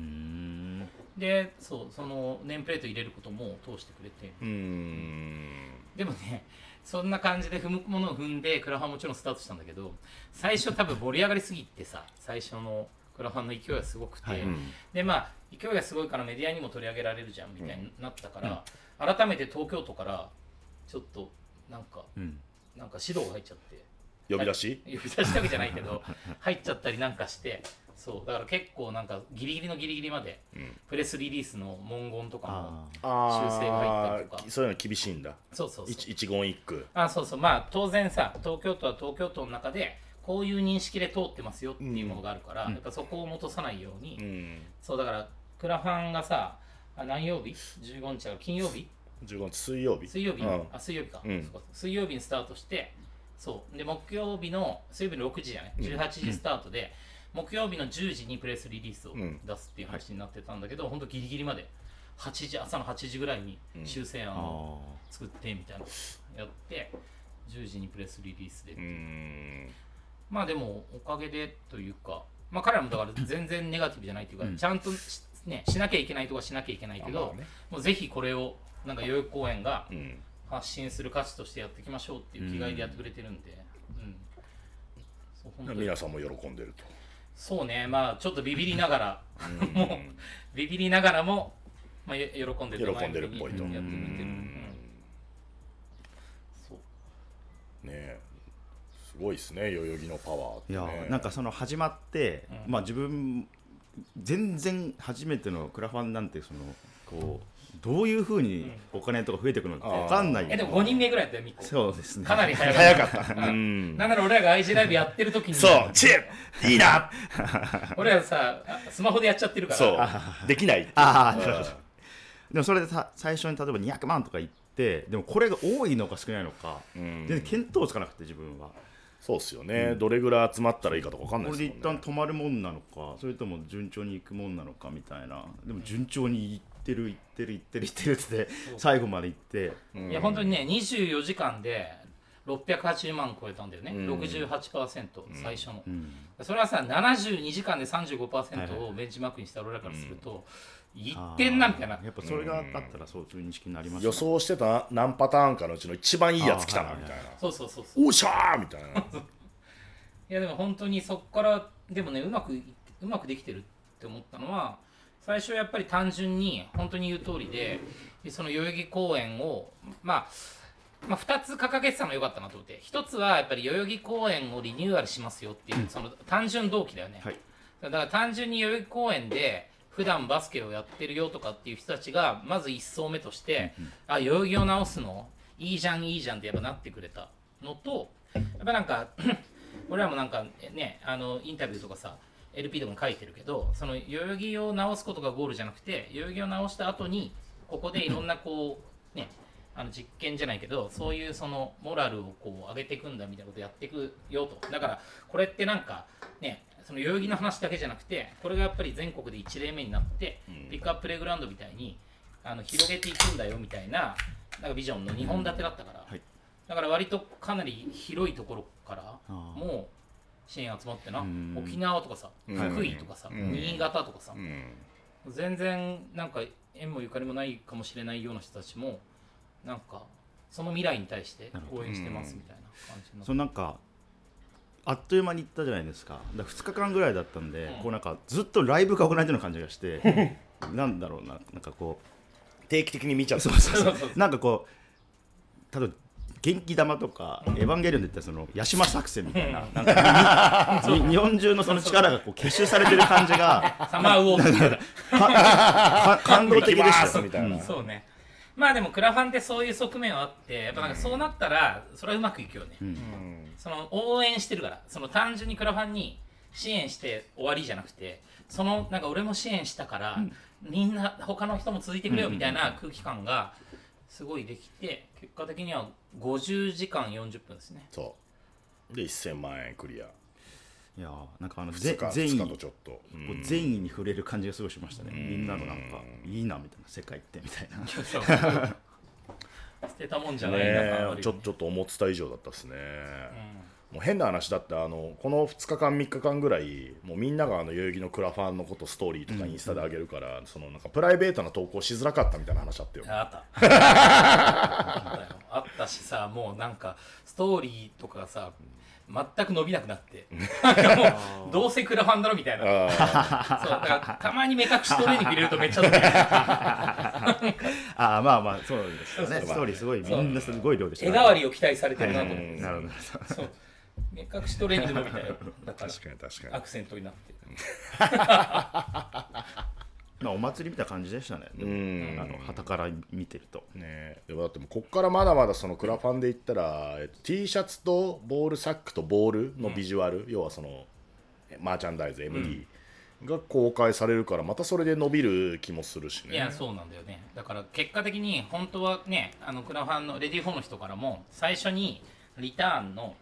でそうそのネームプレート入れることも通してくれて。うん。でもねそんな感じで踏むものを踏んでクラファンもちろんスタートしたんだけど最初多分盛り上がりすぎてさ最初のクラファンの勢いがすごくて、でまあ勢いがすごいからメディアにも取り上げられるじゃんみたいになったから、改めて東京都からちょっとなんか、ん。なんか指導が入っちゃって。呼び出し？呼び出しだけじゃないけど 入っちゃったりなんかしてそうだから結構なんかギリギリのギリギリまで、プレスリリースの文言とかもあ修正が入ったりとか。そういうの厳しいんだ。そうそうそう。一一言一句。あそうそう。まあ当然さ東京都は東京都の中でこういう認識で通ってますよっていうものがあるから、やっぱそこを戻さないように、うん。そうだからクラファンがさあ何曜日 ?15 日だから金曜日？15日水曜日。水曜日、うん。あ水曜日か、うん。そうか。水曜日にスタートしてそう。で木曜日の水曜日の6時じゃない？18時スタートで、木曜日の10時にプレスリリースをん。出すっていう話になってたんだけど、本当ギリギリまで8時朝の8時ぐらいに修正案を作ってみたいなのやって10時にプレスリリースで、う。ん。まあでもおかげでというかまあ彼らもだから全然ネガティブじゃないというか、ちゃんとし,、ね、しなきゃいけないとかしなきゃいけないけど、まあまあね。もうぜひこれをなんか代々木公園がうん。発信する価値としてやっていきましょうっていう気概でやってくれてるんで、うん。そう本当に。皆さんも喜んでると。そうね。まあちょっとビビりながらもうビビりながらも、まあ、よ喜んでて喜んでるっぽいと。やってくれてる、うん。ね。えすごいですね。代々木のパワーっていねやなんかその始まって、まあ自分全然初めてのクラファンなんてそのこうどういうふうにお金とか増えてくるのか分かんない。えでも5人目ぐらいだったよミコそうですね。かなり早早かった。かったうん。なんなら俺らが IG ライブやってる時に。そう。チッいいな。俺らさスマホでやっちゃってるから。そう。できないああなるほど。でもそれでさ最初に例えば200万とか言ってでもこれが多いのか少ないのか、ん。全然見当つかなくて自分はそうっすよね。どれぐらい集まったらいいかとか分かんないこれですもんね。で一旦止まるもんなのかそれとも順調にいくもんなのかみたいな。でも順調にいってるいってるいってるいってるって最後までいって。いや本当にね24時間で680万超えたんだよね、68%最初の、それはさ72時間で35%をベンチマークにした俺らからすると、いってんなみたいな。やっぱそれがあったらそういう認識になります予想してた何パターンかのうちの一番いいやつ来たなみたいな。そうそうそうそう。おっしゃーみたいな。いやでも本当にそこからでもねうまくいうまくできてるって思ったのは最初やっぱり単純に本当に言う通りでその代々木公園をまあまあ、2つ掲げてたのが良かったなと思って。1つはやっぱり代々木公園をリニューアルしますよっていう、その単純動機だよね、はい。だから単純に代々木公園で普段バスケをやってるよとかっていう人たちがまず1層目として、あ代々木を直すの？いいじゃんいいじゃんってやっぱなってくれたのとやっぱなんか 俺らもなんかねあのインタビューとかさ LP とかに書いてるけどその代々木を直すことがゴールじゃなくて代々木を直した後にここでいろんなこう ねあの実験じゃないけどそういうそのモラルをこう上げていくんだみたいなことやっていくよと。だからこれってなんかねその代々木の話だけじゃなくてこれがやっぱり全国で1例目になって、ピックアッププレイグラウンドみたいにあの広げていくんだよみたいななんかビジョンの2本立てだったから、はい。だから割とかなり広いところからもう支援集まってなうん。沖縄とかさん。福井とかさ、ん。新潟とかさ、うん。全然なんか縁もゆかりもないかもしれないような人たちもなんかその未来に対して応援してますみたいな感じになってそのなんかあっという間に行ったじゃないですか。だから2日間ぐらいだったんで、うんこうなんかずっとライブが行われてるような感じがして なんだろうななんかこ定期的に見ちゃうそうそうそう。なんかこう例えば元気玉とか、エヴァンゲリオンで言ったらそのヤシマ作戦みたいななんか日本中のその力がこう結集されてる感じが サマーウォーズみたいな。か感動的でしたみたいな。そうね。まあでもクラファンってそういう側面はあってやっぱなんかそうなったらそれはうまくいくよね、その応援してるからその単純にクラファンに支援して終わりじゃなくてそのなんか俺も支援したから、みんな他の人も続いてくれよみたいな空気感がすごいできて結果的には50時間40分ですね。そう。で1000万円クリア。いやーなんかあの2ぜ日善意2日とちょっと、うん。こう善意に触れる感じがすごいしましたね、みんなのなんかいいなみたいな世界ってみたいな捨てたもんじゃないなちょちょっと思ってた以上だったですね、もう変な話だってあのこの2日間3日間ぐらいもうみんながあの代々木のクラファンのことストーリーとかインスタで上げるから、そのなんかプライベートな投稿しづらかったみたいな話あったよ。あった。あったしさもうなんかストーリーとかさ全く伸びなくなって。もうどうせクラファンだろみたいな。あそうだからたまに目隠しトレーニング入れるとめっちゃ伸びる。ああまあまあそうですよね。ストーリーすごいみんなすごい量でした手ね。代わりを期待されてる。なと思って、うんなるほど。そう。目隠しトレーニング伸びたよだから確かに確かに。アクセントになってまあお祭りみたいな感じでしたね。でもうん。あの旗から見てると。ね。でもだってもうこっからまだまだそのクラファンで言ったら、えっと、T シャツとボールサックとボールのビジュアル、要はそのマーチャンダイズ MD が公開されるからまたそれで伸びる気もするしね。いやそうなんだよね。だから結果的に本当はねあのクラファンのレディー4の人からも最初にリターンの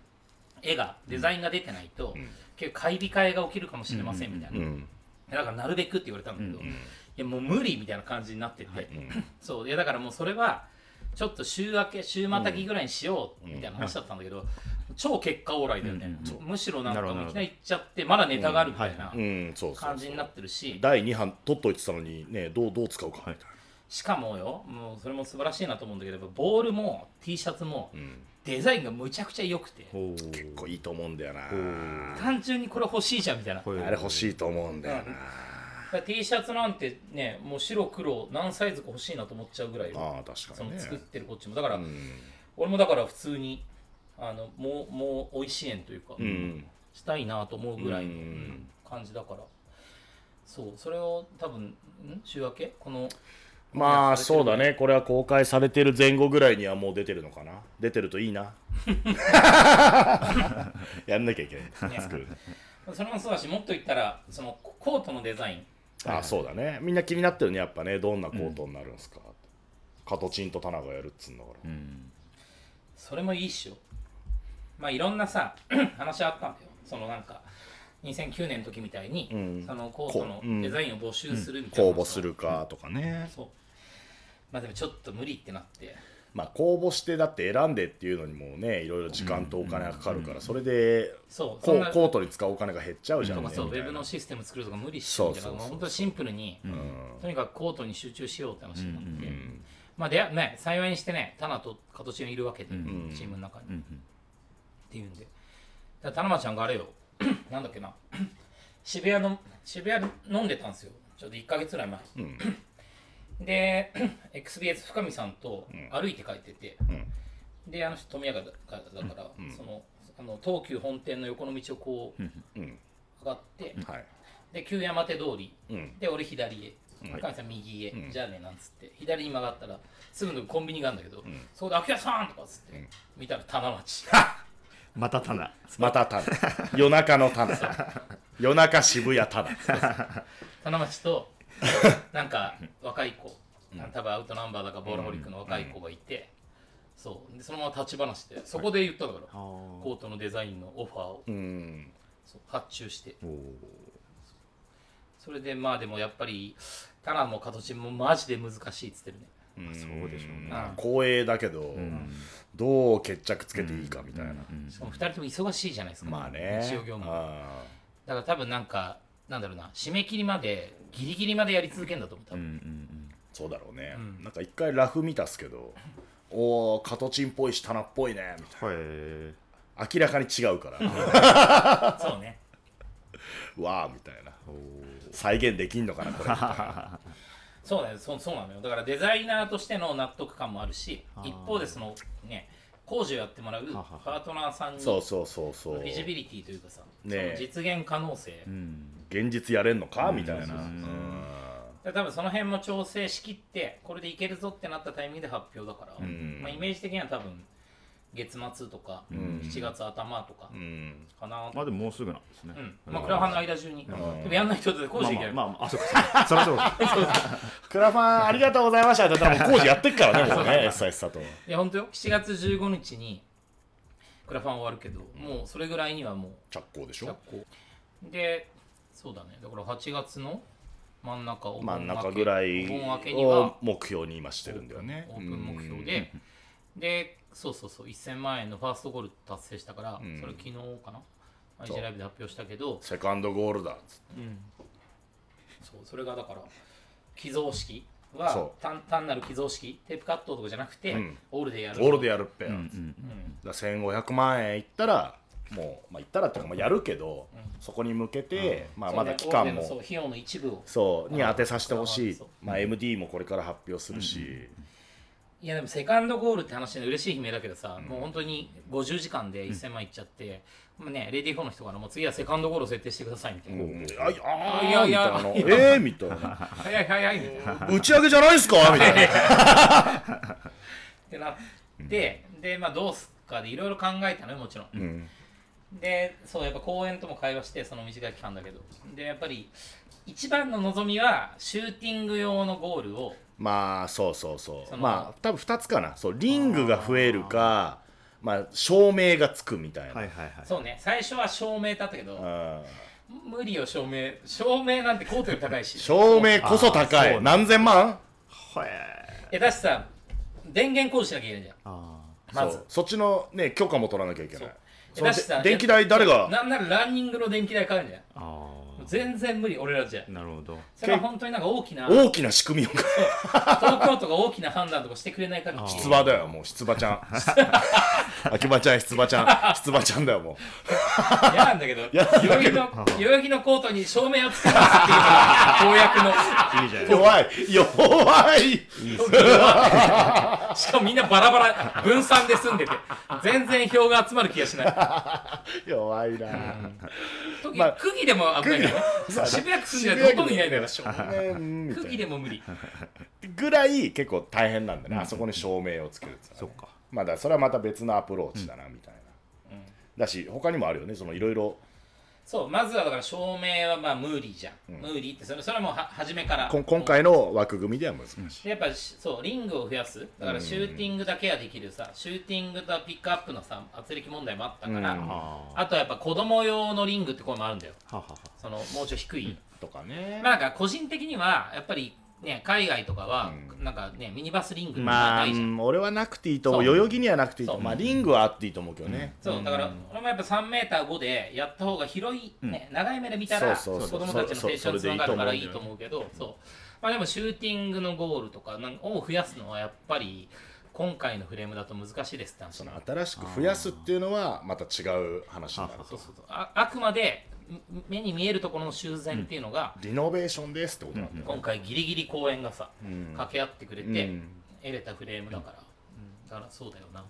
絵がデザインが出てないと、結構買い控えが起きるかもしれませんみたいな、うんだからなるべくって言われたんだけど、いやもう無理みたいな感じになってて、そう。いやだからもうそれはちょっと週明け週またぎぐらいにしようみたいな話だったんだけど、超結果オーライだよね、むしろなんかもういきなり行っちゃってまだネタがあるみたいな。感じになってるし、第2版取っといてたのにねどうどう使うかみたいな、しかもよもうそれも素晴らしいなと思うんだけどボールも T シャツもんデザインがむちゃくちゃ良くて、結構いいと思うんだよな。単純にこれ欲しいじゃんみたいな、あれ欲しいと思うんだよな、だから T シャツなんてねもう白黒何サイズか欲しいなと思っちゃうぐらいよああ確かにね。その作ってるこっちも。だから、うん。俺もだから普通にあのもうもう美味しい円というか、うん。したいなと思うぐらいの、うん。うん感じだから。そうそれを多分ん？週明け？このまあそうだね。これは公開されてる前後ぐらいにはもう出てるのかな。出てるといいな。やんなきゃいけないね。作るそれもそうだしもっと言ったらそのコートのデザイン。あそうだね。みんな気になってるねやっぱね。どんなコートになるんすか、カトチンとタナがやるっつうんだから、それもいいっしょ。まあいろんなさ 話あったんだよ。そのなんか2009年の時みたいに、うん。そのコートのデザインを募集するみたいな、公募するかとかね、そうまあでもちょっと無理ってなって。まあ公募してだって選んでっていうのにもねいろいろ時間とお金がかかるから、それでそうそんなココートに使うお金が減っちゃうじゃんとかそうウェブのシステム作るとか無理っしょみたいな。そうそうそうそう。もう本当にシンプルに、うん。とにかくコートに集中しようって話になって、うんまあでね幸いにしてねタナとカトチンいるわけで、んチームの中に、っていうんで。だタナマちゃんがあれよ。なんだっけな。渋谷の渋谷で飲んでたんですよ。ちょっと1か月ぐらい前、で XBS 深見さんと歩いて帰ってて、であの人富永だからだから、そのあの東急本店の横の道をこううん。上がって、はい。で旧山手通り、うん。で俺左へ。深見さん右へ、じゃあねなんつって。左に曲がったらすぐのコンビニがあるんだけど、そこで「秋谷さん!」とかっつって、見たら 棚町。また棚。またタナ夜中のタナ夜中渋谷タナ棚町となんか若い子、多分アウトナンバーだかボールホリックの若い子がいて、そう。でそのまま立ち話してそこで言ったんだから、コートのデザインのオファーを。うんそう。発注して。それでまあでもやっぱりタナもカトチンもマジで難しいっつってるね。そうでしょうね。まあ光栄だけど、どう決着つけていいかみたいな、しかも2人とも忙しいじゃないですか。まあね。日曜業務。だあから多分なんかなんだろうな締め切りまでギリギリまでやり続けるんだと思う多分、うんうん。ーそうだろうね、なんか一回ラフ見たっすけどおおカトチンっぽいしタナっぽいねみたいな。明らかに違うから。そうね。わあみたいな。再現できんのかなこれ そうだよ。そうそうなのよ。だからデザイナーとしての納得感もあるし一方でそのね工事をやってもらうパートナーさんにそうそうそうそう。フィジビリティというかさ、ねえ。その実現可能性、うん現実やれんのか？みたいな、多分その辺も調整しきってこれでいけるぞってなったタイミングで発表だから、ん。まあ、イメージ的には多分月末とか、7月頭とかうん。かな、まあでももうすぐなんですね。うん。まあ、クラファンの間中に、でもやんない人で工事いける、まあまあまああそうかそりゃ そクラファンありがとうございました。って言ったら工事やってっからね もうね S ささと。いや本当よ。7月15日にクラファン終わるけど、もうそれぐらいにはもう着工でしょ？着工。でそうだね。だから8月の真ん中お盆真ん中ぐらいを目標に今してるんだよね。オープン目標で、でそうそうそう1000万円のファーストゴール達成したから、ん。それ昨日かな？IG ライブで発表したけど。セカンドゴールだっつって。そうそれがだから寄贈式そはう。単単なる寄贈式テープカットとかじゃなくて、うん。オールでやるゴールでやるっぺよ、うん。うだかんら1500万円いったらもう、まあ、言ったらっていうか、まあ、やるけど、そこに向けて、まあ、まだ期間も費用の一部を。そうに当てさせてほしい。まあ、MD もこれから発表するし、いやでもセカンドゴールって話で嬉しい悲鳴だけどさ、もう本当に50時間で1000万いっちゃって、もうね、レディー4の人からもう次はセカンドゴールを設定してくださいみたいな。うん。あいやいやみたいないや。えーみたいな。早い早いみたいな。打ち上げじゃないですか？みたいな。ってなって、で、まあどうすっかでいろいろ考えたのよ、もちろん。うんで、そう、やっぱ公演とも会話して、その短い期間だけど。で、やっぱり、一番の望みは、シューティング用のゴールを、まあそうそうそう。まあ多分2つかな。そうリングが増えるかまあ照明がつくみたいな、はいはいはい。そうね、最初は照明だったけど、うん。無理よ、照明。照明なんてコートより高いし。照明こそ高い。何千万？はいえ、だしさ、電源工事しなきゃいけないじゃん。あまず。そっちのね許可も取らなきゃいけないそのだしさで電気代誰が？なんならランニングの電気代かかるじゃん。あ全然無理、俺らじゃ。なるほどそれは本当になんか大きな、大きな仕組みを。東京都が大きな判断とかしてくれない限り。出馬だよもう。出馬ちゃん。秋葉ちゃん出馬ちゃん。出馬ちゃんだよも嫌なんだけど、嫌なんだけど。代々木の、代々木のコートに照明をつけますっていうの。が公約の。弱い。弱い。しかもみんなバラバラ、分散で住んでて、全然票が集まる気がしない。弱いな。時まあ区議でも危ないからね。渋谷区住んでるやつほとんどいないんだよ。照明うんみた区いな。議でも無理。ぐらい結構大変なんだね、あそこに照明をつけるってそっか。まあだそれはまた別のアプローチだなみたいな、だし他にもあるよね。そのいろいろそう、まずはだから照明はまあ無理じゃん。無理って、それそれはもうは初めから。こん今回の枠組みでは難しい、でやっぱしそうリングを増やす。だからシューティングだけはできるさ、シューティングとピックアップのさ圧力問題もあったから、うん。ああとはやっぱ子供用のリングって声もあるんだよ。ははは。そのもうちょい低い、とかね。まあなんか個人的にはやっぱりね海外とかは、なんかねミニバスリングまあ、俺はなくていいと思う。代々木にはなくていいと思う。まあリングはあっていいと思うけどね、そう。だから俺もやっぱ3メーター5でやった方が広い、ね長い目で見たら子供たちの成長につながるからいいと思うけどそう。まあでもシューティングのゴールとかなんを増やすのはやっぱり今回のフレームだと難しいですって話。その新しく増やすっていうのはまた違う話になるそうそうそう。ああくまでん目に見えるところの修繕っていうのが、リノベーションですってことなんだよね、今回ギリギリ公演がさ、ん。掛け合ってくれて、うん。得れたフレームだから、だからそうだよなと。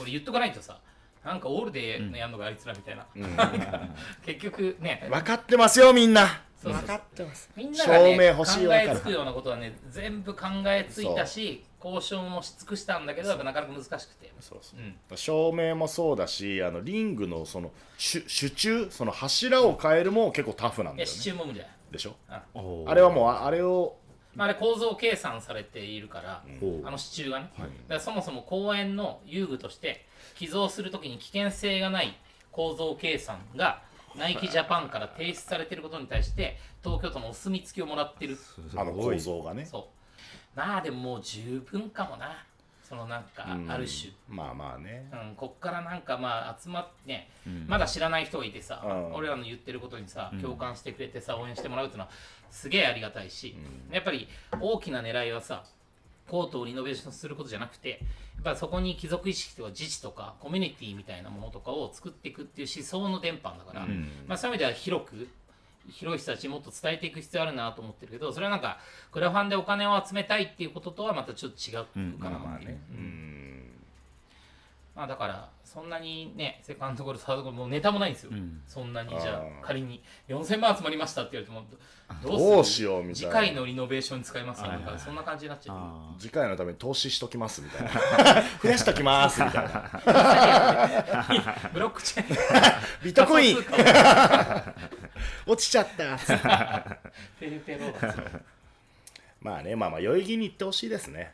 俺言っとかないとさなんかオールでやんのがあいつらみたいな、結局ね。分かってますよみんな分かってます。みんなが、ね、照明欲しい考えつくようなことはね全部考えついたし交渉もし尽くしたんだけどやっぱなかなか難しくて。そうそうう。ん。照明もそうだしあのリングのその主主柱その柱を変えるも結構タフなんだよね。柱も無理だよ。でしょ？あ。れはもうああれをまあ、あれ構造計算されているから、ほう。あの支柱がね、だからそもそも公園の遊具として寄贈するときに危険性がない構造計算がナイキジャパンから提出されていることに対して東京都のお墨付きをもらってる。あの構造がね。そう。まあでももう十分かもな。そのなんかある種、まあまあね。うん、こっからなんかまあ集まってね、まだ知らない人がいてさ、うん。俺らの言ってることにさ共感してくれてさ応援してもらうっていうのはすげえありがたいし、やっぱり大きな狙いはさコートをリノベーションすることじゃなくてやっぱりそこに貴族意識とか自治とかコミュニティみたいなものとかを作っていくっていう思想の伝播だから、まあ、そういう意味では広く広い人たちにもっと伝えていく必要あるなと思ってるけどそれはなんかクラファンでお金を集めたいっていうこととはまたちょっと違うかなまあねまあだからそんなにねセカンドゴールサードゴールもうネタもないんですよ、そんなにじゃああー仮に4000万集まりましたって言われてもどどうする？しようみたいな。次回のリノベーションに使いますよはいはいなんかそんな感じになっちゃう。あ次回のために投資しときますみたいな。増やしときますみたいな。ブロックチェーン。ビットコイン。仮想通貨。落ちちゃったをペルペロだまあねまあまあ代々木に行ってほしいですね、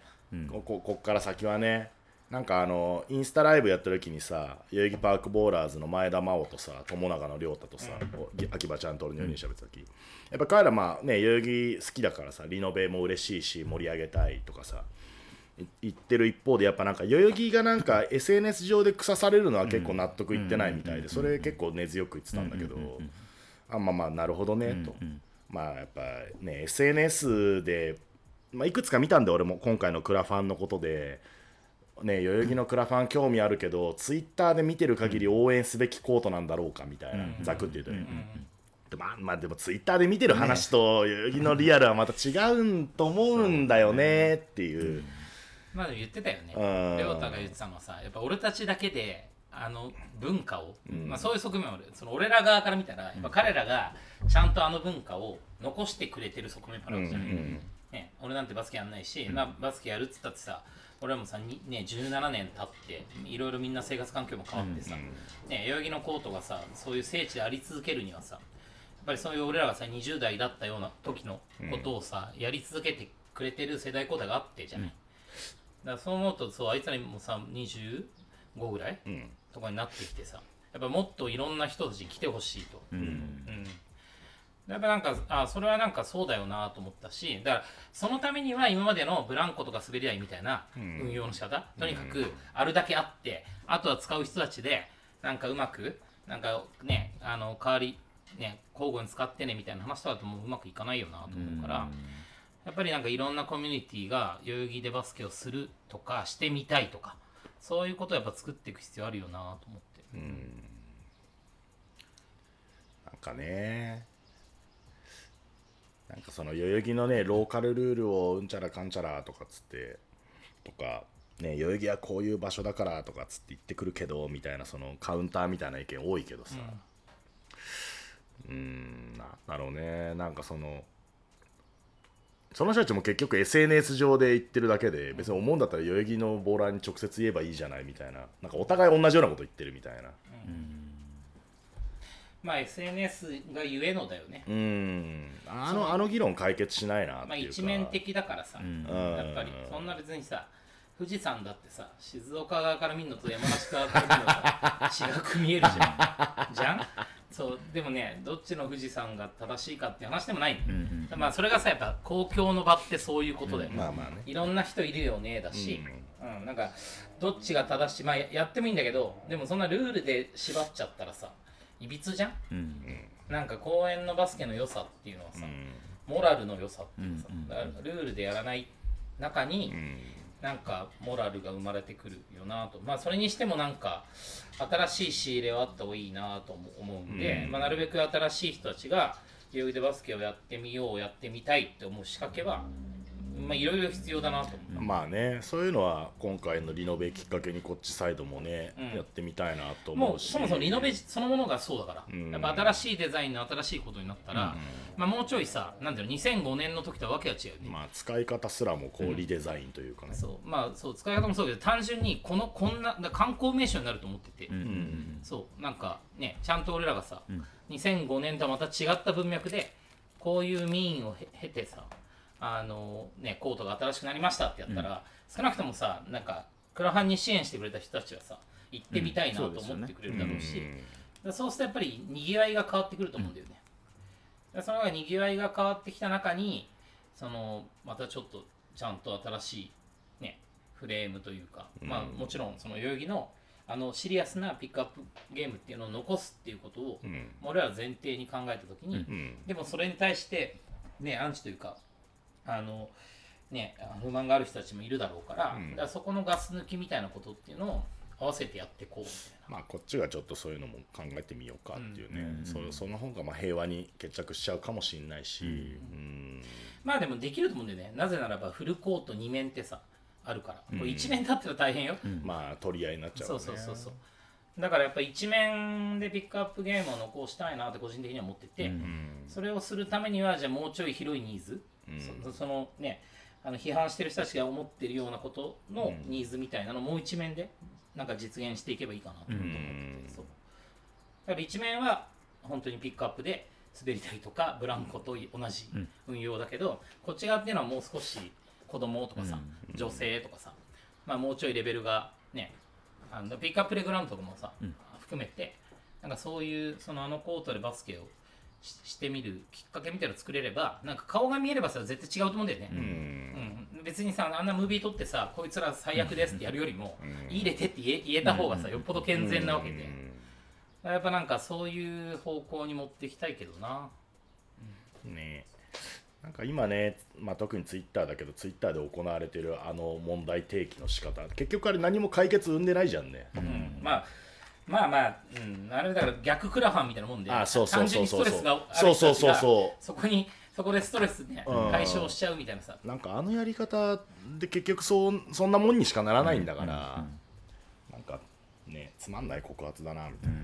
こここっから先はねなんかあのインスタライブやった時にさ代々木パークボーラーズの前田真央とさ友永の亮太とさ、お秋葉ちゃんと俺の4人喋ってた時、やっぱ彼らまあね代々木好きだからさリノベも嬉しいし盛り上げたいとかさい言ってる一方でやっぱなんか代々木がなんか SNS 上で腐されるのは結構納得いってないみたいでそれ結構根強く言ってたんだけどあまあまあなるほどねと。まあやっぱね SNS でまあいくつか見たんで俺も今回のクラファンのことでね代々木のクラファン興味あるけどツイッターで見てる限り応援すべきコートなんだろうかみたいな、ざくって言うとね、でまあまあでもツイッターで見てる話と代々木のリアルはまた違うんと思うんだよね。っていう。まあでも言ってたよね。うん。レオタが言ってたのはさやっぱ俺たちだけであの文化を、まあ、そういう側面もある。その俺ら側から見たらやっぱ彼らがちゃんとあの文化を残してくれてる側面もあるわけじゃない、ね、俺なんてバスケやんないし、まあ、バスケやるっつったってさ俺らもさ、にね、17年経っていろいろみんな生活環境も変わってさ、ね、代々木のコートがさそういう聖地であり続けるにはさやっぱりそういう俺らがさ20代だったような時のことをさ、やり続けてくれてる世代交代があってじゃない、だからそう思うとそうあいつらもさ25ぐらい、ん。とかになってきてさやっぱもっといろんな人たちに来てほしいと、うんやっぱなんかあそれはなんかそうだよなと思ったしだからそのためには今までのブランコとか滑り台みたいな運用の仕方、とにかくあるだけあってあとは使う人たちでなんかうまくなんかねあの代わりね交互に使ってねみたいな話とかだともううまくいかないよなと思うから、やっぱりなんかいろんなコミュニティが代々木でバスケをするとかしてみたいとかそういうことをやっぱ作っていく必要あるよなと思って、なんかねなんかその代々木のねローカルルールをうんちゃらかんちゃらとかっつってとかね代々木はこういう場所だからとかっつって言ってくるけどみたいなそのカウンターみたいな意見多いけどさ。うーんなんだろうね。なんかそのその人たちも結局 SNS 上で言ってるだけで別に思うんだったら代々木のボーラーに直接言えばいいじゃないみたいな。なんかお互い同じようなこと言ってるみたいな。まあ SNS がゆえのだよね、うん。あのあの議論解決しないなってまあいうか、一面的だからさ、ん。やっぱり。そんな別にさ富士山だってさ静岡側から見るのと山梨側から見るのと違く見えるじゃん。じゃん？そう。でもねどっちの富士山が正しいかっていう話でもないの、まあそれがさやっぱ公共の場ってそういうことだよね、まあまあね。いろんな人いるよねだし、うん。なんかどっちが正しい？まあややってもいいんだけどでもそんなルールで縛っちゃったらさいびつじゃん、なんか公園のバスケの良さっていうのはさ、モラルの良さっていうさ、だからルールでやらない中に、なんかモラルが生まれてくるよなと。まあそれにしてもなんか新しい仕入れはあった方がいいなとも思うんで、まあ、なるべく新しい人たちが代々木でバスケをやってみようやってみたいって思う仕掛けはまあいろいろ必要だなと。まあねそういうのは今回のリノベきっかけにこっちサイドもね、うん。やってみたいなと思うし。もうそもそもリノベそのものがそうだから、ん。やっぱ新しいデザインの新しいことになったら、まあ、もうちょいさなんだろう2005年の時とはわけが違うよね、まあ使い方すらもこうリデザインというかね、そう。まあそう使い方もそうだけど単純にこのこんなだ観光名所になると思ってて、そう。なんかねちゃんと俺らがさ、2005年とはまた違った文脈でこういう民意をへ経てさあのねコートが新しくなりましたってやったら、少なくともさなんかクラファンに支援してくれた人たちはさ行ってみたいなと思ってくれるだろうし、だからそうするとやっぱりにぎわいが変わってくると思うんだよね。だからそのにぎわいが変わってきた中にそのまたちょっとちゃんと新しいねフレームというか、まあもちろんその代々木のあのシリアスなピックアップゲームっていうのを残すっていうことを、ん。俺らは前提に考えた時に、ん。でもそれに対してねアンチというかあのね不満がある人たちもいるだろうから,、だからそこのガス抜きみたいなことっていうのを合わせてやっていこうみたいな。まあこっちがちょっとそういうのも考えてみようかっていうね、そその方がまあ平和に決着しちゃうかもしれないし、うん。まあでもできると思うんだよね。なぜならばフルコート2面ってさ、あるから。これ1面だったら大変よ。まあ取り合いになっちゃうね。うそうそうそう。だからやっぱ1面でピックアップゲームを残したいなって個人的には思ってて、それをするためにはじゃあもうちょい広いニーズ、そそのね、あの批判してる人たちが思ってるようなことのニーズみたいなのをもう一面でなんか実現していけばいいかなと思ってて、そう。だから一面は本当にピックアップで滑り台とかブランコと同じ運用だけど、こっち側っていうのはもう少し子供とかさ、女性とかさ、まあ、もうちょいレベルがねあのピックアップレグラウンドとかもさ、含めてなんかそういうそのあのコートでバスケをししてみるきっかけみたいなの作れればなんか顔が見えればさ絶対違うと思うんだよね、うん。別にさあんなムービー撮ってさこいつら最悪ですってやるよりも、入れてって言え言えた方がさよっぽど健全なわけで、やっぱなんかそういう方向に持っていきたいけどな。ね。なんかか今ね、まあ、特にツイッターだけどツイッターで行われてるあの問題提起の仕方結局あれ何も解決生んでないじゃんね、うん。まあまあまあ、うん、あれだから逆クラファンみたいなもんであそうそうそうそう。単純にストレスがあるそうそうそう。人たちがそうそこにそこでストレスねうん解消しちゃうみたいなさ。なんかあのやり方で結局そうそんなもんにしかならないんだから、なんかねつまんない告発だなみたいな、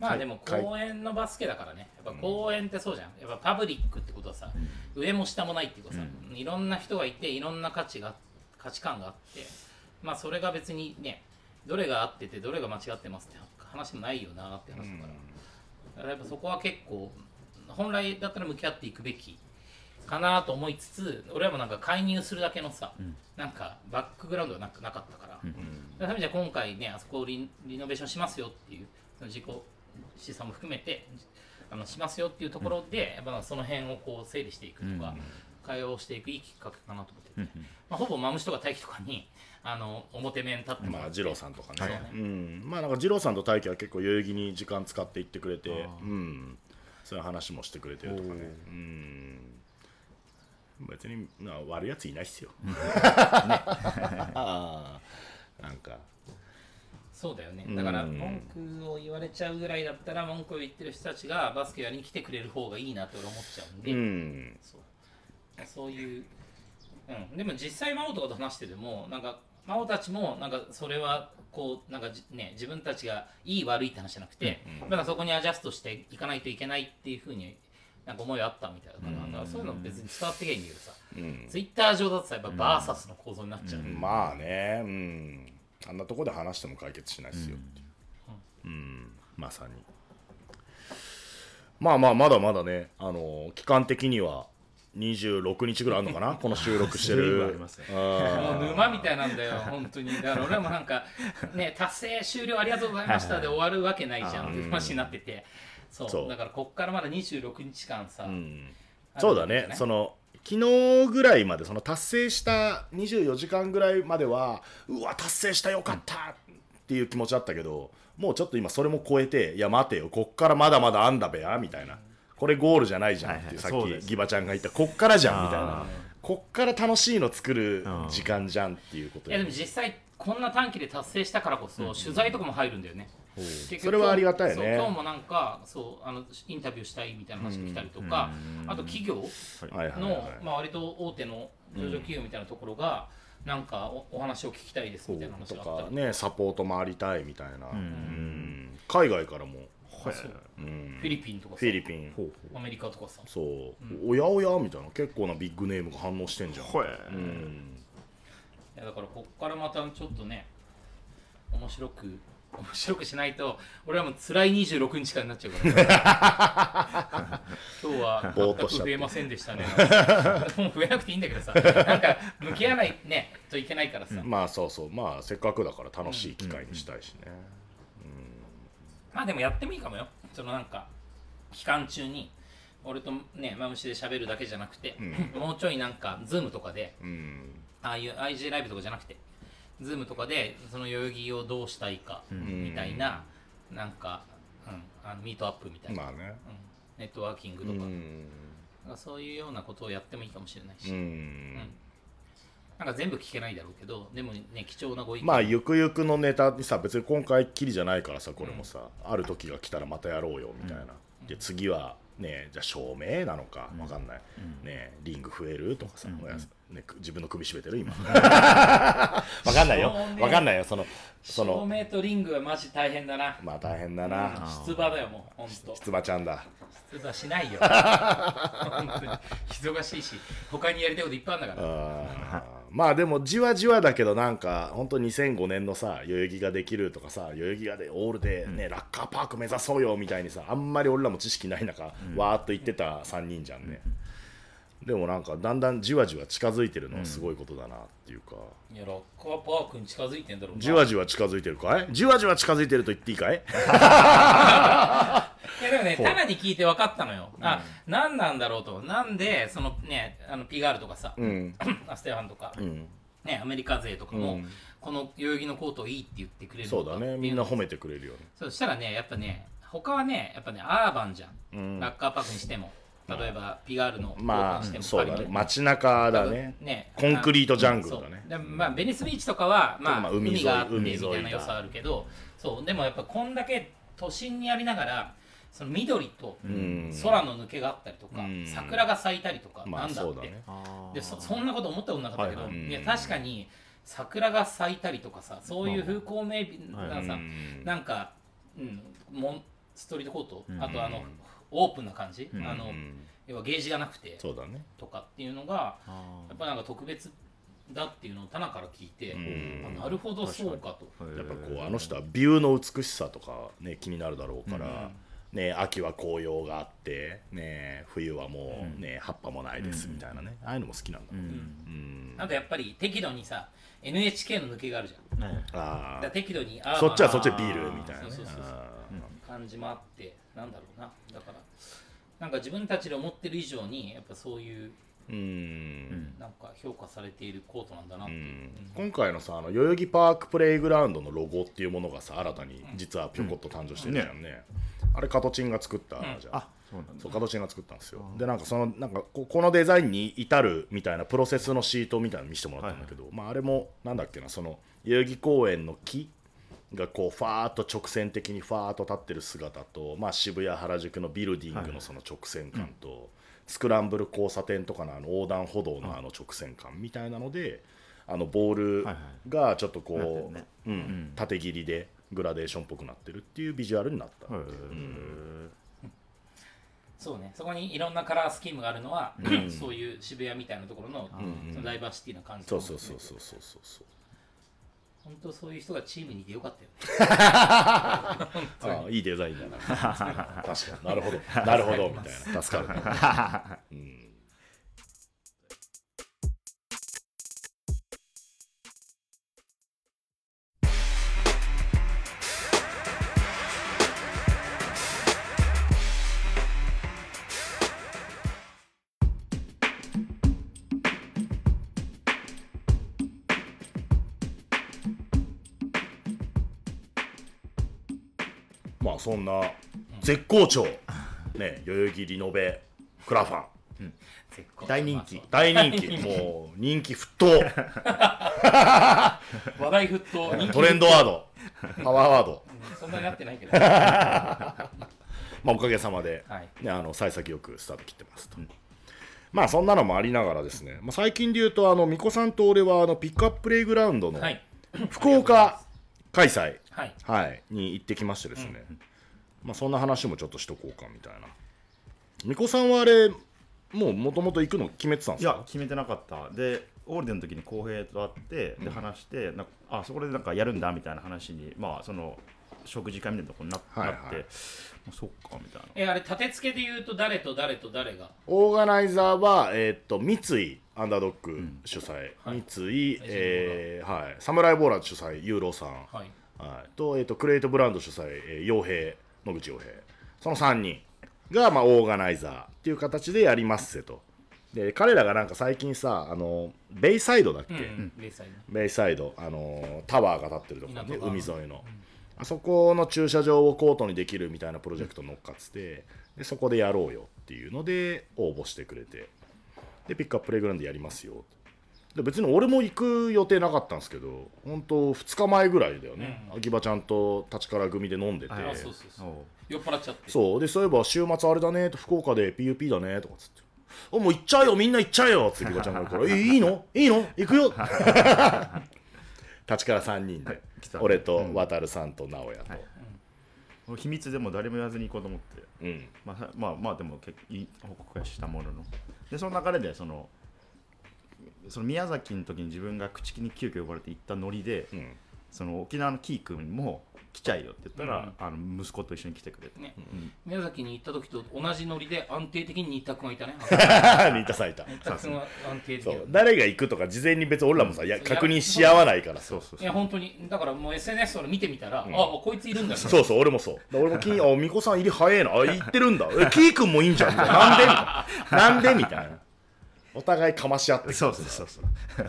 まあでも公園のバスケだからね。やっぱ公園ってそうじゃん。やっぱパブリックってことはさ、上も下もないっていうかさ、いろんな人がいていろんな価値が価値観があってまあそれが別にねどれが合っててどれが間違ってますって話もないよなって話だから、だからやっぱそこは結構本来だったら向き合っていくべきかなと思いつつ俺らもなんか介入するだけのさ、なんかバックグラウンドがなくなかったから、そのためにじゃあ今回ねあそこをリリノベーションしますよっていうその自己資産も含めてあのしますよっていうところで、やっぱその辺をこう整理していくとか、会話をしていくいいきっかけかなと思ってて、まあ、ほぼマムシとか大輝とかにあの表面立ってまあ二郎さんとかね、そうね。うん、まあなんか二郎さんと大輝は結構代々木に時間使って行ってくれてうん。そういう話もしてくれてるとかね。うん。別にまあ悪いやついないっすよ、ああ。なんか。そうだよね。だからうん。文句を言われちゃうぐらいだったら文句を言ってる人たちがバスケやりに来てくれる方がいいなって俺思っちゃうんで、うん。そう。そういう、うん、でも実際真央とかと話しててもなんか真央たちもなんかそれはこうなんかじね自分たちがいい悪いって話じゃなくて、なんかそこにアジャストしていかないといけないっていうふうになんか思いはあったみたいだから,、だからそういうの別に伝わってけんけどさ、うん。ツイッター上だとさやっぱバーサスの構造になっちゃう、まあね。うん。あんなとこで話しても解決しないっすよ。ううん。まさに。まあまあまだまだねあの期間的には26日ぐらいあるのかな？この収録してる。もう沼みたいなんだよ、本当に。だから俺もなんか、ね、達成終了ありがとうございましたで終わるわけないじゃんっていう話になってて、そう。そう。だからこっからまだ26日間さ、うん。そうだね。その昨日ぐらいまでその達成した24時間ぐらいまではうわ達成したよかったっていう気持ちだったけどもうちょっと今それも超えていや待てよ。こっからまだまだあんだべやみたいなこれゴールじゃないじゃんっていうさっはい。はいそうです。きギバちゃんが言ったこっからじゃんみたいあなこっから楽しいの作る時間じゃんっていうこといやでも実際こんな短期で達成したからこそ、取材とかも入るんだよね。結局それはありがたいよね。今日もなんかそうあのインタビューしたいみたいな話が来たりとか、あと企業はいはいの、はい。まあ、割と大手の上場企業みたいなところが、なんかおお話を聞きたいですみたいな話とがあったり。かねサポート回りたいみたいな。うん。海外からもそう。うん。フィリピンとかさ。フィリピン。アメリカとかさ。そう、おやおやみたいな。結構なビッグネームが反応してんじゃん、ほえうん、いやだからこっからまたちょっとね面白く面白くしないと俺はもう辛い26日間になっちゃうから 今日は全く増えませんでしたね。もう増えなくていいんだけどさ。なんか向き合わないねといけないからさ、まあそうそう。まあせっかくだから楽しい機会にしたいしね、まあでもやってもいいかもよ。そのなんか期間中に俺とねマムシで喋るだけじゃなくて、もうちょいなんかズームとかでうん。ああいう IG ライブとかじゃなくて、ズームとかでその代々木をどうしたいかみたいな、なんか、うん、あの meetup みたいな、まあね。うん。ネットワーキングうとか,、ん。そういうようなことをやってもいいかもしれないし、うんなんか全部聞けないだろうけど、でもね、貴重なご意見。まあゆくゆくのネタにさ別に今回きりじゃないからさこれもさ、ある時が来たらまたやろうよみたいな、で次はねじゃあ照明なのかわかんない、ねリング増えるとかさ、ね、く自分の首絞めてる？今。わかんないよ。わかんないよ。そのそ照の明とリングはマジ大変だな。まあ大変だな。出馬だよ、もう、ほんと。出馬ちゃんだ。出馬しないよ。本当に。忙しいし、他にやりたいこといっぱいあるんだから。まあでもじわじわだけどなんか本当2005年のさ代々木ができるとかさ代々木がでオールでね、ラッカーパーク目指そうよみたいにさあんまり俺らも知識ない中、わーっと言ってた3人じゃんね、でもなんかだんだんじわじわ近づいてるのはすごいことだなっていうか、いや、ラッカーパークに近づいてんだろうな。じわじわ近づいてるかい？じわじわ近づいてると言っていいかい？いやでもね、タナに聞いて分かったのよ。あ、何なんだろうと。なんで、そのね、あのピガールとかさ、うん。アステファンとか、うん。ね、アメリカ勢とかも、うん。この代々木のコートいいって言ってくれるそうだね。みんな褒めめてくれるよね。そしたらね、やっぱね、他はね、やっぱね、アーバンじゃん。うん。ラッカーパークにしても。例えばピガールのまあそうだね。街中だね。ね。コンクリートジャングルだね。まあ、ベニスビーチとかは、まあまあ海があってみたいな良さあるけどそう。でもやっぱこんだけ都心にありながらその緑とうん。空の抜けがあったりとか、うん。桜が咲いたりとか、まあなんだって、ね。でそそんなこと思ったことなかったけど、はいや確かに桜が咲いたりとかさそういう風光明媚なさ、うん。なんか、うん、モンストリートコート、うん。あとあのオープンな感じ、うん。あのうん。要はゲージがなくてそうだね。とかっていうのがあやっぱなんか特別だっていうのをタナから聞いて、うん。あなるほどそうかと。ー。やっぱこうあの人はビューの美しさとかね気になるだろうから、うん。ね秋は紅葉があってね冬はもうね、葉っぱもないですみたいなね、ああいうのも好きなんだうろうね、ん。うん。あとやっぱり適度にさ NHK の抜けがあるじゃん。だかねあら適度にあーそっちはそっちでまあビールみたいなね。そうそうそうそう。あ感じもあってなんだろうな。だからなんか自分たちで思ってる以上にやっぱそういうーうん。なんか評価されているコートなんだなって、う。ん。今回のさあの代々木パークプレイグラウンドのロゴっていうものがさ新たに実はぴょこっと誕生してるじゃんね,、あれ加トチンが作ったんじゃん、あそうなんだそう加トチンが作ったんですよ。でなんかそのなんかここのデザインに至るみたいなプロセスのシートみたいなの見せてもらったんだけど、まあ、あれもなんだっけなその代々木公園の木がこうファーっと直線的にファーっと立ってる姿と、まあ、渋谷原宿のビルディングのその直線感と、スクランブル交差点とかのあの横断歩道のあの直線感みたいなので、あのボールはいはい。がちょっとこう、なってるね。うん。ん。縦切りでグラデーションっぽくなってるっていうビジュアルになった、へー。そうね。そこにいろんなカラースキームがあるのは、そういう渋谷みたいなところの,、そのダイバーシティな感じそうそうそうそうそうそうそう本当そういう人がチームにいてよかったよ ああいいデザインだな。確かに。なるほど。なるほどみたいな。助かるね、うんそんな絶好調。ね代々木リノベクラファン。絶好大人気。大人気。もう人気沸騰。話題沸騰。トレンドワード。パワーワード。そんなになってないけど。は まあおかげさまで、い。ね、あの幸先よくスタート切ってますと、まあそんなのもありながらですね、まあ、最近で言うとあの巫女さんと俺はあのピックアッププレイグラウンドのはい。福岡開催、はい。はい、に行ってきましてですね、まあそんな話もちょっとしとこうかみたいな。巫女さんはあれもうもともと行くの決めてたんですか？いや決めてなかった。でオールデンの時に浩平と会ってで話して、なんかあそこでなんかやるんだみたいな話にまあその食事会みたいなところにな,、はいはい。なってもうそっかみたいな。えあれ立て付けで言うと誰と誰と誰が？オーガナイザーは、えーっと三井アンダードッグ主催、はい。三井、えーはい、サムライボーラー主催ユーロさん、はい。はい、と,、えーっとクリエイトブランド主催、えー、傭兵野口傭兵その3人が、まあ、オーガナイザーっていう形でやりますせと。で彼らがなんか最近さあのベイサイドだっけ、うんベイサイド。ベイサイド、あのタワーが立ってるところね。港が海沿いの、あそこの駐車場をコートにできるみたいなプロジェクトに乗っかっててでそこでやろうよっていうので応募してくれて。でピックアッププレイグラウンドやりますよで別に俺も行く予定なかったんですけど本当2日前ぐらいだよね、秋葉ちゃんと立川組で飲んでて、そうそうそう。酔っ払っちゃって。そう。でそういえば週末あれだね。と福岡で PUP だね。とかっつって「おもう行っちゃうよ。みんな行っちゃえよ」っつって秋葉ちゃんがから「えいいの？いいの？行くよ」立川3人で、来た。俺と渡さんと直哉と、はい。秘密でも誰も言わずに行こうと思って。うん。まあ、まあまあでも結いい報告はしたものの。でその流れでそのその宮崎の時に自分が口木に急遽呼ばれて行ったノリで、うん。その沖縄のキー君も来ちゃいよって言ったら、あの息子と一緒に来てくれて、ね。宮崎に行った時と同じノリで安定的に新田君がいたね。似たさいた。新田君は安定的だそう誰が行くとか事前に別に俺らもさ、いや確認し合わないからそうそういや本当にだからもう SNS を見てみたら、あこいついるんだ。そうそう俺もそう。俺も金あ美子さん入り早いな。あ行ってるんだ。えキー君もいいんじゃん。みたいななんで？みたいな。なんで？みたいなお互いかまし合ってそうそうそうそう。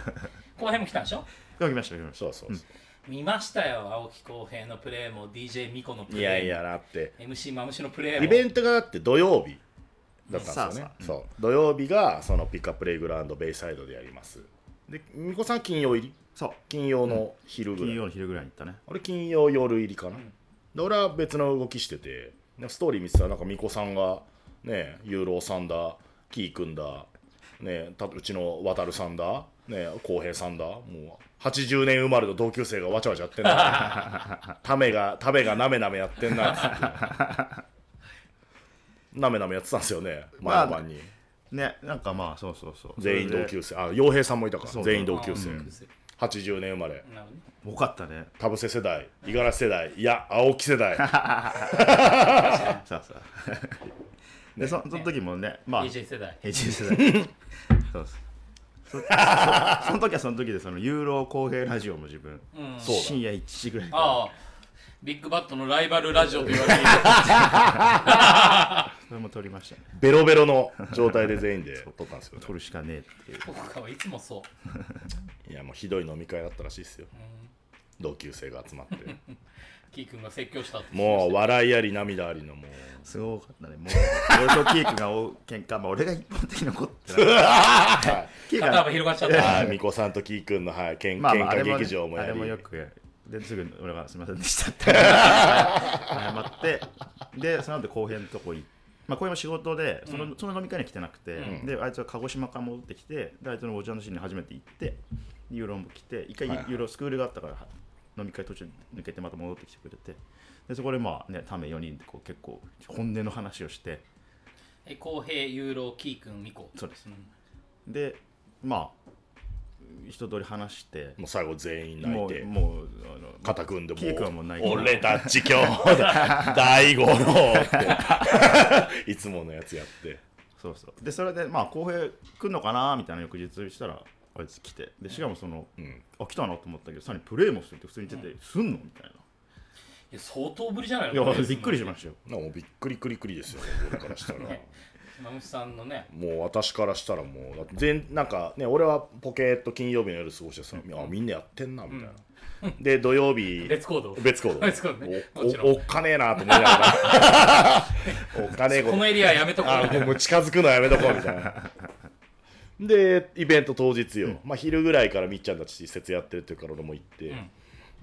後編も来たんでしょ？来ました来ました。そうそうそ見ましたよ青木浩平のプレーも。DJ ミコのプうレーも。いやいやだって。MC マムシのプレーも。イベントがだって土曜日だったんですよね。さあさそう。土曜日がそのピックアッププレイグラウンドベイサイドでやります。でみこさん金曜入り？そう。金曜の昼ぐらい、金曜の昼ぐらいに行ったね。俺金曜夜入りかな、で俺は別の動きしててでストーリー見てたらなんかみこさんがねユーローさんだキーくんだねたうちの渡さんだ。ね浩平さんだ。もう80年生まれの同級生がわちゃわちゃやってんな ためがためがなめなめやってんな。なめなめやってたんですよね前の晩に、ねなんかまあそうそうそう。全員同級生。あ洋平さんもいたか。ら全員同級生、うん。80年生まれ。多かったね田臥世代。五十嵐世代。いや青木世代。さあさあでそその時もねまあ AJ 世代。平成世代。そうそうそそその時はその時でそのユーロ公平ラジオも自分、うん。そうだ深夜1時ぐらいから。ああ。ビッグバットのライバルラジオと言われている。それも撮りましたね。ベロベロの状態で全員で撮ったんですよね。撮るしかねえっていう。僕かはいつもそう。いやもうひどい飲み会だったらしいですよ。同級生が集まってキー君が説教したってもう笑いあり涙ありのもう。すごかったね。もう俺とキークがお 喧嘩まあ俺が一方的に残ってた。キーク肩幅広がっちゃった。あー。みこさんときーくんの、はい、けんまあまああれも、ね喧嘩劇場もあれやりもよくですぐ俺がすみませんでしたって。謝って。でその後後編のとこ行って。まあ、これも仕事でその,、その飲み会には来てなくて、であいつは鹿児島から戻ってきてであいつのお茶のシーンに初めて行ってユーロも来て一回ユはいはい。ーロスクールがあったから飲み会途中抜けてまた戻ってきてくれて。でそこでまあねため4人でこう結構本音の話をして。え公平ユーロキー君ミコそうです。ん。でまあ一通り話して。もう最後全員泣もいうて。もうあの肩組んでもキー君はもう泣いて俺たち今日だ大五郎って。いつものやつやって。そうそう。でそれでまあ浩平来んのかなみたいな翌日したらあいつ来て。でしかもその、ん。あ来たなと思ったけどさらにプレーもするって普通に言ってて、すんのみたいいや相当ぶりじゃない？ないやびっくりしましたよ。なもうびっくりくりくりですよ俺からしたら。ねマムシさんのね。もう私からしたらもう全なんかね俺はポケット金曜日の夜過ごしてさ、あみんなやってんなみたいな、で土曜日別行動。別行動。別行動ね。おおおっかねえなと思いながら。おっかねえこことのエリアやめとこあうもう近づくのやめとこうみたいなでイベント当日よ、まあ昼ぐらいからみっちゃんたち施設やってるっていうから俺も行って、ん。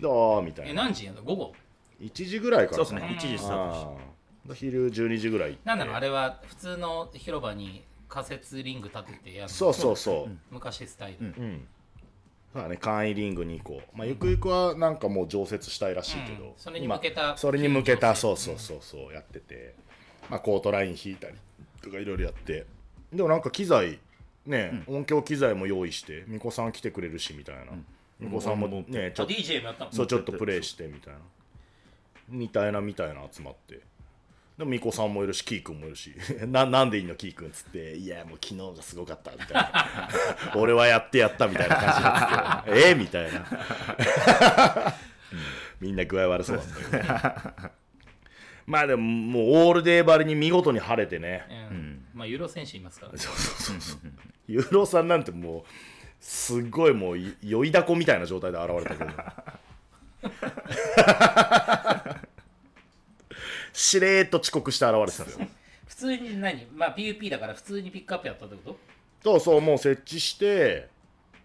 どうみたいな。え何時やんの？午後？1時ぐらいからそうですね。1時スタートして。あー昼12時ぐらい行って。なんだろうあれは普通の広場に仮設リング立ててやるの？そうそうそう、昔スタイル、うん。そうだね。簡易リングに行こう、まあ、ゆくゆくはなんかもう常設したいらしいけど、うん。それに向けた今それに向けたうんそうそうそうそうやってて、まあ、コートライン引いたりとかいろいろやって。でもなんか機材ね、音響機材も用意してみこさん来てくれるしみたいな。みこ、さんもねちょっと DJ もやっそうちょっとプレイしてみたいな。みたいなみたいな集まって。でもみこさんもいるしキーくんもいるし。ななんでいいのキーくんっつって。いやもう昨日がすごかったみたいな。俺はやってやったみたいな感じになって。てえみたいな、うん。みんな具合悪そうだったけど まあでももうオールデーバリに見事に晴れてね。うん。まあユーロ選手いますからね。そうそうそうユーロさんなんてもうすっごいもうい酔いだこみたいな状態で現れたけどしれーっと遅刻して現れてたよ。普通に何？まあ PUP だから普通にピックアップやったってこと？そうそうもう設置して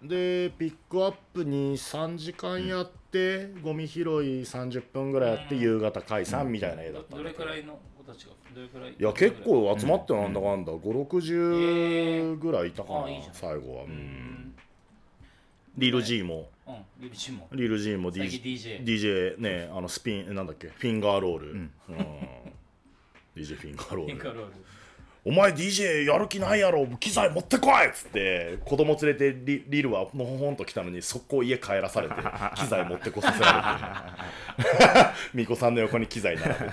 でピックアップに3時間やって、ゴミ拾い30分ぐらいやって、夕方解散みたいな絵だったんどだけど。れくらいの子たちがどれくらい？いや結構集まってなんだかんだ、560ぐらいいたかな、あいいじゃん。最後は、ううん。んリル G もうんリルチもリル G も最 DJ, 近 DJ DJ ねあのスピンなんだっけフィンガーロール、うん。DJ フィンガーロール。ピンカロールお前 DJ やる気ないやろ機材持ってこい！っつって子供連れてリリルはのほほんと来たのに速攻家帰らされて 機材持ってこさせられて。巫女さんの横に機材並べて。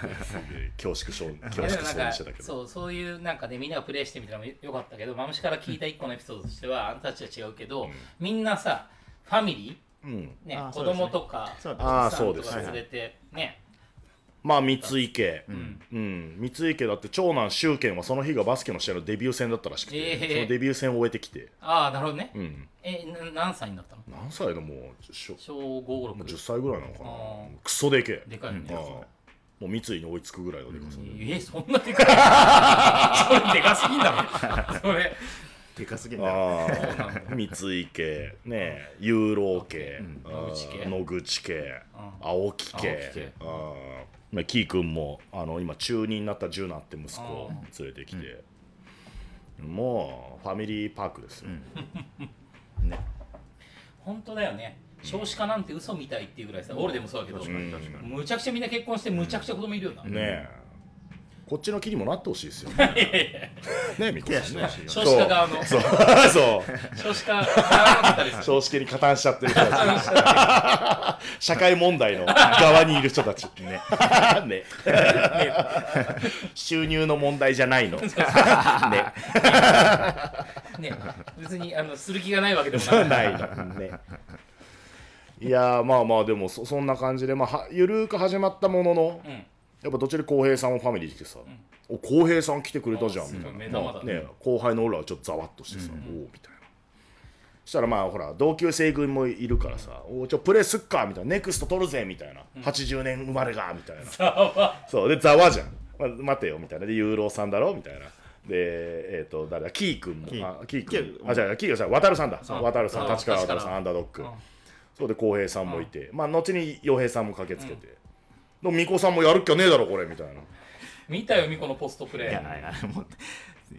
恐縮症い恐縮症にしてたけど。そうそういうなんかねみんながプレイしてみたのもよかったけどマムシから聞いた一個のエピソードとしてはあん。たたちは違うけど、みんなさファミリうん。ー、ね。子供とかそうですね。あー奥さんとそうですか連れてねまあ三井家。ん。うん、三井家だって長男周健はその日がバスケの試合のデビュー戦だったらしくて、えー。そのデビュー戦を終えてきて、ああなるほどね、うん、えな何歳になったの？何歳でもうしょ小5、6 10歳ぐらいなのかな。あー。クソでけえでかいよね、あもう三井に追いつくぐらいのでかさ、えそんなでかい？それでかすぎんだろ。それ。でかすぎんだよ。ああ三井系ねユーロ系、あー。野口系野口系青木系青木系あー。まあキー君もあの今中2になったジュナって息子を連れてきて、もうファミリーパークですよ、ね。本当だよね。少子化なんて嘘みたいっていうぐらいさ俺でもそうだけどむちゃくちゃみんな結婚してむちゃくちゃ子供いるよな、ねえこっちの気にもなってほしいですよね。ねえみこさんね。少子化側の。そう。そう。少子化少子化に加担しちゃってる人たち。社会問題の側にいる人たち ね。ね。収入の問題じゃないの。ね。ね。別にあのする気がないわけでもない。ないの。ね。いやーまあまあでもそそんな感じで、まあ、はゆるーく始まったものの、んやっぱどっちで浩平さんもファミリー来てさ「お浩平さん来てくれたじゃん」みたいな。目玉だ。ねね後輩の俺らはちょっとざわっとしてさ「おお」みたいな。そしたらまあほら同級生組もいるからさ「おちょプレーすっか」みたいな「ネクスト取るぜ」みたいな「80年生まれが」みたいな。そう。でざわじゃん、ま待てよみたいな。でユーロさんだろみたいな。でえっ、と誰だ？キー君も。キー。あキーキ君あじゃあキーがさ渡るさんだ。う。ん渡るさんう。ん立川渡るさん。アンダードッグ。うん。そう。で浩平さんもいて。まあ後に洋平さんも駆けつけて、でも巫女さんもやるっきゃねえだろこれみたいな。見たよミコのポストプレいやーいやもう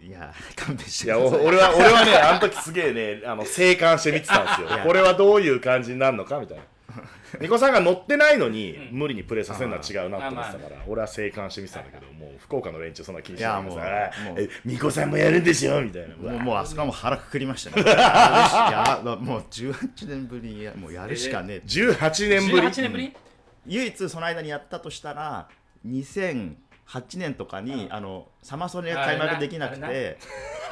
いや勘弁しいやおてください。俺は俺はねあの時すげえねあの静観して見てたんですよ。これはどういう感じになるのかみたいな。巫女さんが乗ってないのに無理にプレーさせるのは違うなって思ってたから俺は静観して見てたんだけどもう福岡の連中そんな気にしないでさい。やもうもう。え巫女さんもやるんですよみたいな。もうもうあそこはもう腹くくりましたね。いやもう18年ぶりにもうやるしかねえ。18年ぶり。18年ぶり？唯一その間にやったとしたら2008年とかに、あのサマソニが開幕できなくて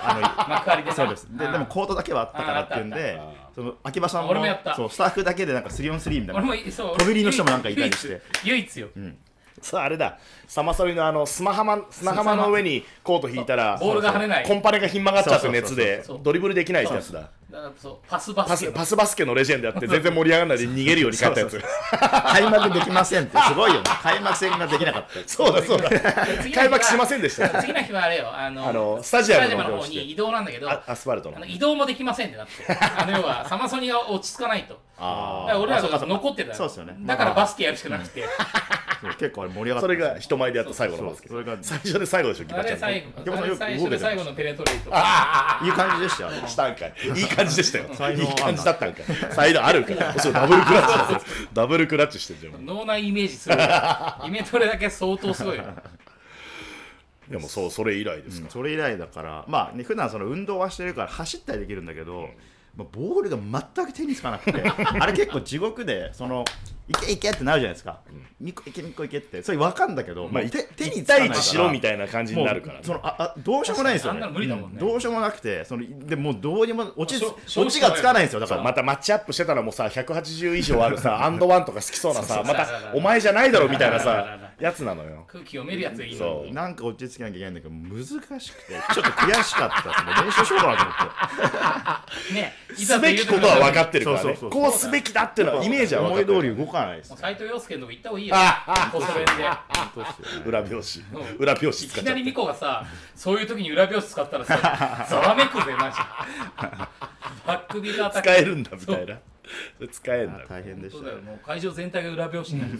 あ 幕張で。なのそうです。ででもコートだけはあったからっていうんでその秋葉さんも俺もやった。そうスタッフだけでなんか 3on3 みたい俺もなそう。飛び入りの人もなんかいたりして。唯一唯一よ。そうあれだ。サマソリのあの砂浜砂浜の上にコート引いたらボールが跳ねない。コンパネがひん曲がっちゃって熱で。ドリブルできないってやつだだからそうパスバパスケスパスバスケのレジェンドやって全然盛り上がらないで逃げるように帰ったやつ。開幕できませんって。すごいよね。開幕戦ができなかった。そうだそうだ。開幕しませんでした。次の日はあれよ。あのあのスタジアムのの方に移動なんだけどあアスファルトの。あの移動もできませんってなって。あの要はサマソニが落ち着かないと。だあから俺らが残ってた。そうっすよね。だからバスケやるしかなくて。結構あれ盛り上がった。それが人前でやった最後のバスケ。そうそれが最初で最後でしょギあバちゃんあれ最初で最後のペネトレートいい感じでしたよ。ねしたんかいいい感じでしたよ。才能いい感じだったんかいサイドあるから。そうダブルクラッチだよダブルクラッチしてんじゃん脳内イメージするイメトレだけ相当すごいよ。でもそうそれ以来ですか。それ以来だから。まあね普段その運動はしてるから走ったりできるんだけど、まあ、ボールが全く手につかなくて。あれ結構地獄でそのいけいけってなるじゃないですか、みこいけみこいけって。それ分かんだけど、まあもう手手に1つかないから。対1しろみたいな感じになるからもうそのああどうしようもないんですよね。あんなの無理だもんね。うどうしようもなくてそのでもうどうにも落ち落ちがつかないんですよ。だから。またマッチアップしてたらもうさ180以上あるさ アンドワンとか好きそうなさまたお前じゃないだろみたいなさやつなのよ。空気読めるやつがいいのそう。なんか落ち着けなきゃいけないんだけど難しくてちょっと悔しかったですね。練習しようかなと思って。ねいすべきことは分かってるからね。そうそうそうこうすべきだっていうのはイメージは分かってる。思い通り動かないですもう斉藤洋介のとこ行った方がいいよ。あポスト弁で。本当ですよね裏表紙うん裏表紙い使っちゃってきなりミコがさそういう時に裏表紙使ったらさざわめくぜマジバックビが使えるんだみたいなそれ使えんだ大変でしそうだよもう会場全体が裏表紙になる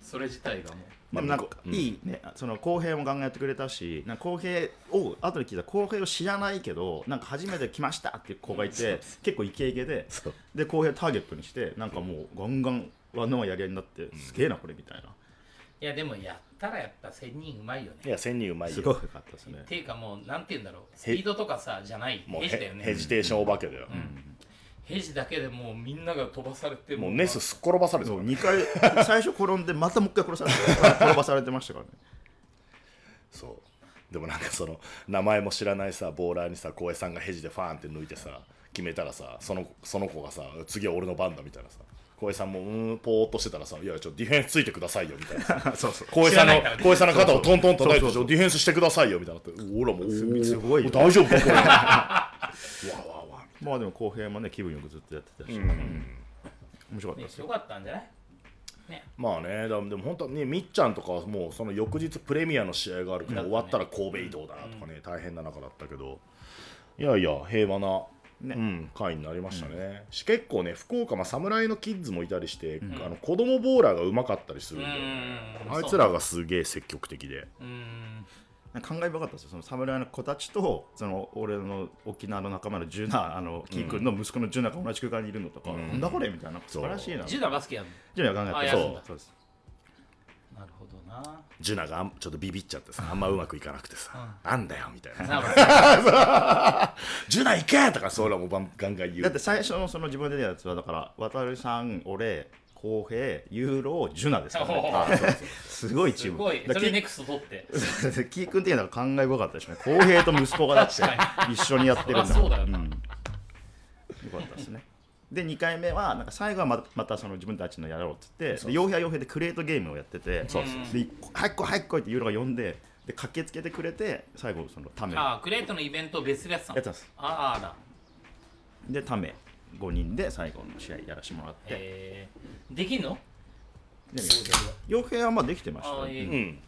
それ自体がもうまあでもなんかうん。いいね、その公平も考えてくれたし、なんか公平を後で聞いた。公平を知らないけど、なんか初めて来ましたっていう子がいて、結構イケイケでで公平ターゲットにして、なんかもうガンガンワンワンやり合いになって、すげえなこれみたいな。いやでもやったらやっぱ1000人うまいよね。いや千人うまいよ。すごかったですね。っ。ていうかもうなんて言うんだろう。スピードとかさじゃない。もうヘジだよね。ヘジテーションお化けだよヘジだけでもうみんなが飛ばされてもうネスすっ転ばされてそうる2回 最初転んでまたもう一回殺されて転ばされてましたからね。そう。でもなんかその名前も知らないさボーラーにさ浩平さんがヘジでファーンって抜いてさ決めたらさそのその子がさ次は俺の番だみたいなさ浩平さんもうーんぽーっとしてたらさ「いやちょっとディフェンスついてくださいよ」みたいなさ。そうそう。浩平さんの浩平さんの肩をトントン叩いてディフェンスしてくださいよみたいなっておらもうすごい大丈夫かこれ。わわまあでも公平もね気分よくずっとやってたし、うん。面白かったですよ。ねよかったんじゃない？ね。まあねだでも本当はねみっちゃんとかはもうその翌日プレミアの試合があるから、終わったら神戸移動だとかね、大変な中だったけど。いやいや平和な、うん、会になりましたね、し結構ね福岡、まあ、侍のキッズもいたりして、あの子供ボーラーがうまかったりするんだよね、うん。あいつらがすげえ積極的で。うん感慨深かったですよ。その侍の子たちとその俺の沖縄の仲間のジュナあのキー君の息子のジュナが同じ空間にいるのとか、なんだこれみたいな。素晴らしいな。ジュナバスケやるジュナが考えて。そうそうですのなるほどな。ジュナがちょっとビビっちゃってさあんまうまくいかなくてさ、なんだよみたいな。ジュナ行けとかそうらもバンガンガン言う。だって最初のその自分で出たやつはだから渡さん俺浩平ユーロジュナですから ね。すごいチーム。すごい。それネクスト取って。キー君的には感慨深かったですね。浩平と息子がだって確 一緒にやってるんだそうだよな。よかったですね。で2回目はなんか最後はままたその自分たちのやろうって言ってで傭兵は傭兵でクレートゲームをやっててで早く来い早く来いってユーロが呼んでで駆けつけてくれて最後そのためああクレートのイベントを別でやってたのやってます。ああらでため5人で最後の試合やらせてもらって。えー、できんの？で傭兵はまあできてましたうん。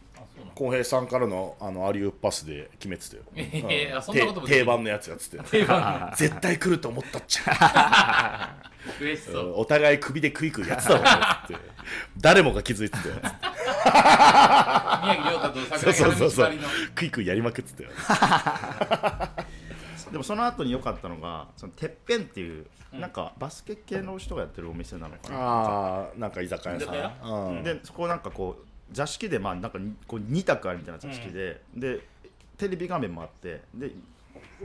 浩平さんからのあのアリウープパスで決めてたよ、えーあそんてなこともできる定番のやつやつって定番。絶対来ると思ったっちゃ。お互い首でクイクイやってたもんねって。誰もが気づいてたよ宮城亮太と桜木そうそうそう花道りの。クイクイやりまくってたよ でもその後に良かったのがそのてっぺんっていう、なんかバスケ系の人がやってるお店なのかな。ああなんか居酒屋さん、うん、でそこなんかこう座敷でまあなんかにこう2択あるみたいな座敷で、でテレビ画面もあってで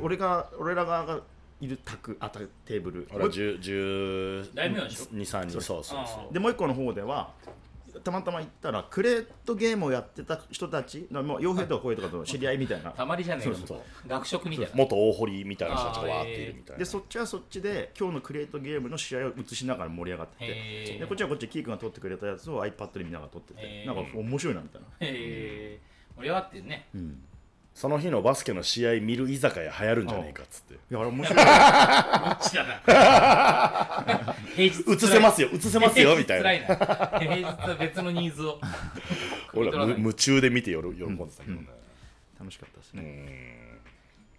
俺が俺ら側がいる卓あたテーブル。俺は10 10大名でしょ？23人。そうそうあそう。でもう一個の方ではたまたま行ったらクレートゲームをやってた人たちもう傭兵とかこういうとかと知り合いみたいな。たまりじゃねえかそうそう学食みたいな。元大堀みたいな人たちがわーっているみたいな。でそっちはそっちで今日のクレートゲームの試合を映しながら盛り上がっててでこっちはこっちでキー君が撮ってくれたやつを iPad で見ながら撮っててなんか面白いなみたいな、えー、盛り上がってるね。うん、その日のバスケの試合見る居酒屋流行るんじゃねえかっつって。いやあれ面白いどっちだな。平 日映せますよ。映せますよみたいな。辛いな。平日は別のニーズを。俺らむ夢中で見てよろ喜んでたけどね、楽しかったですね、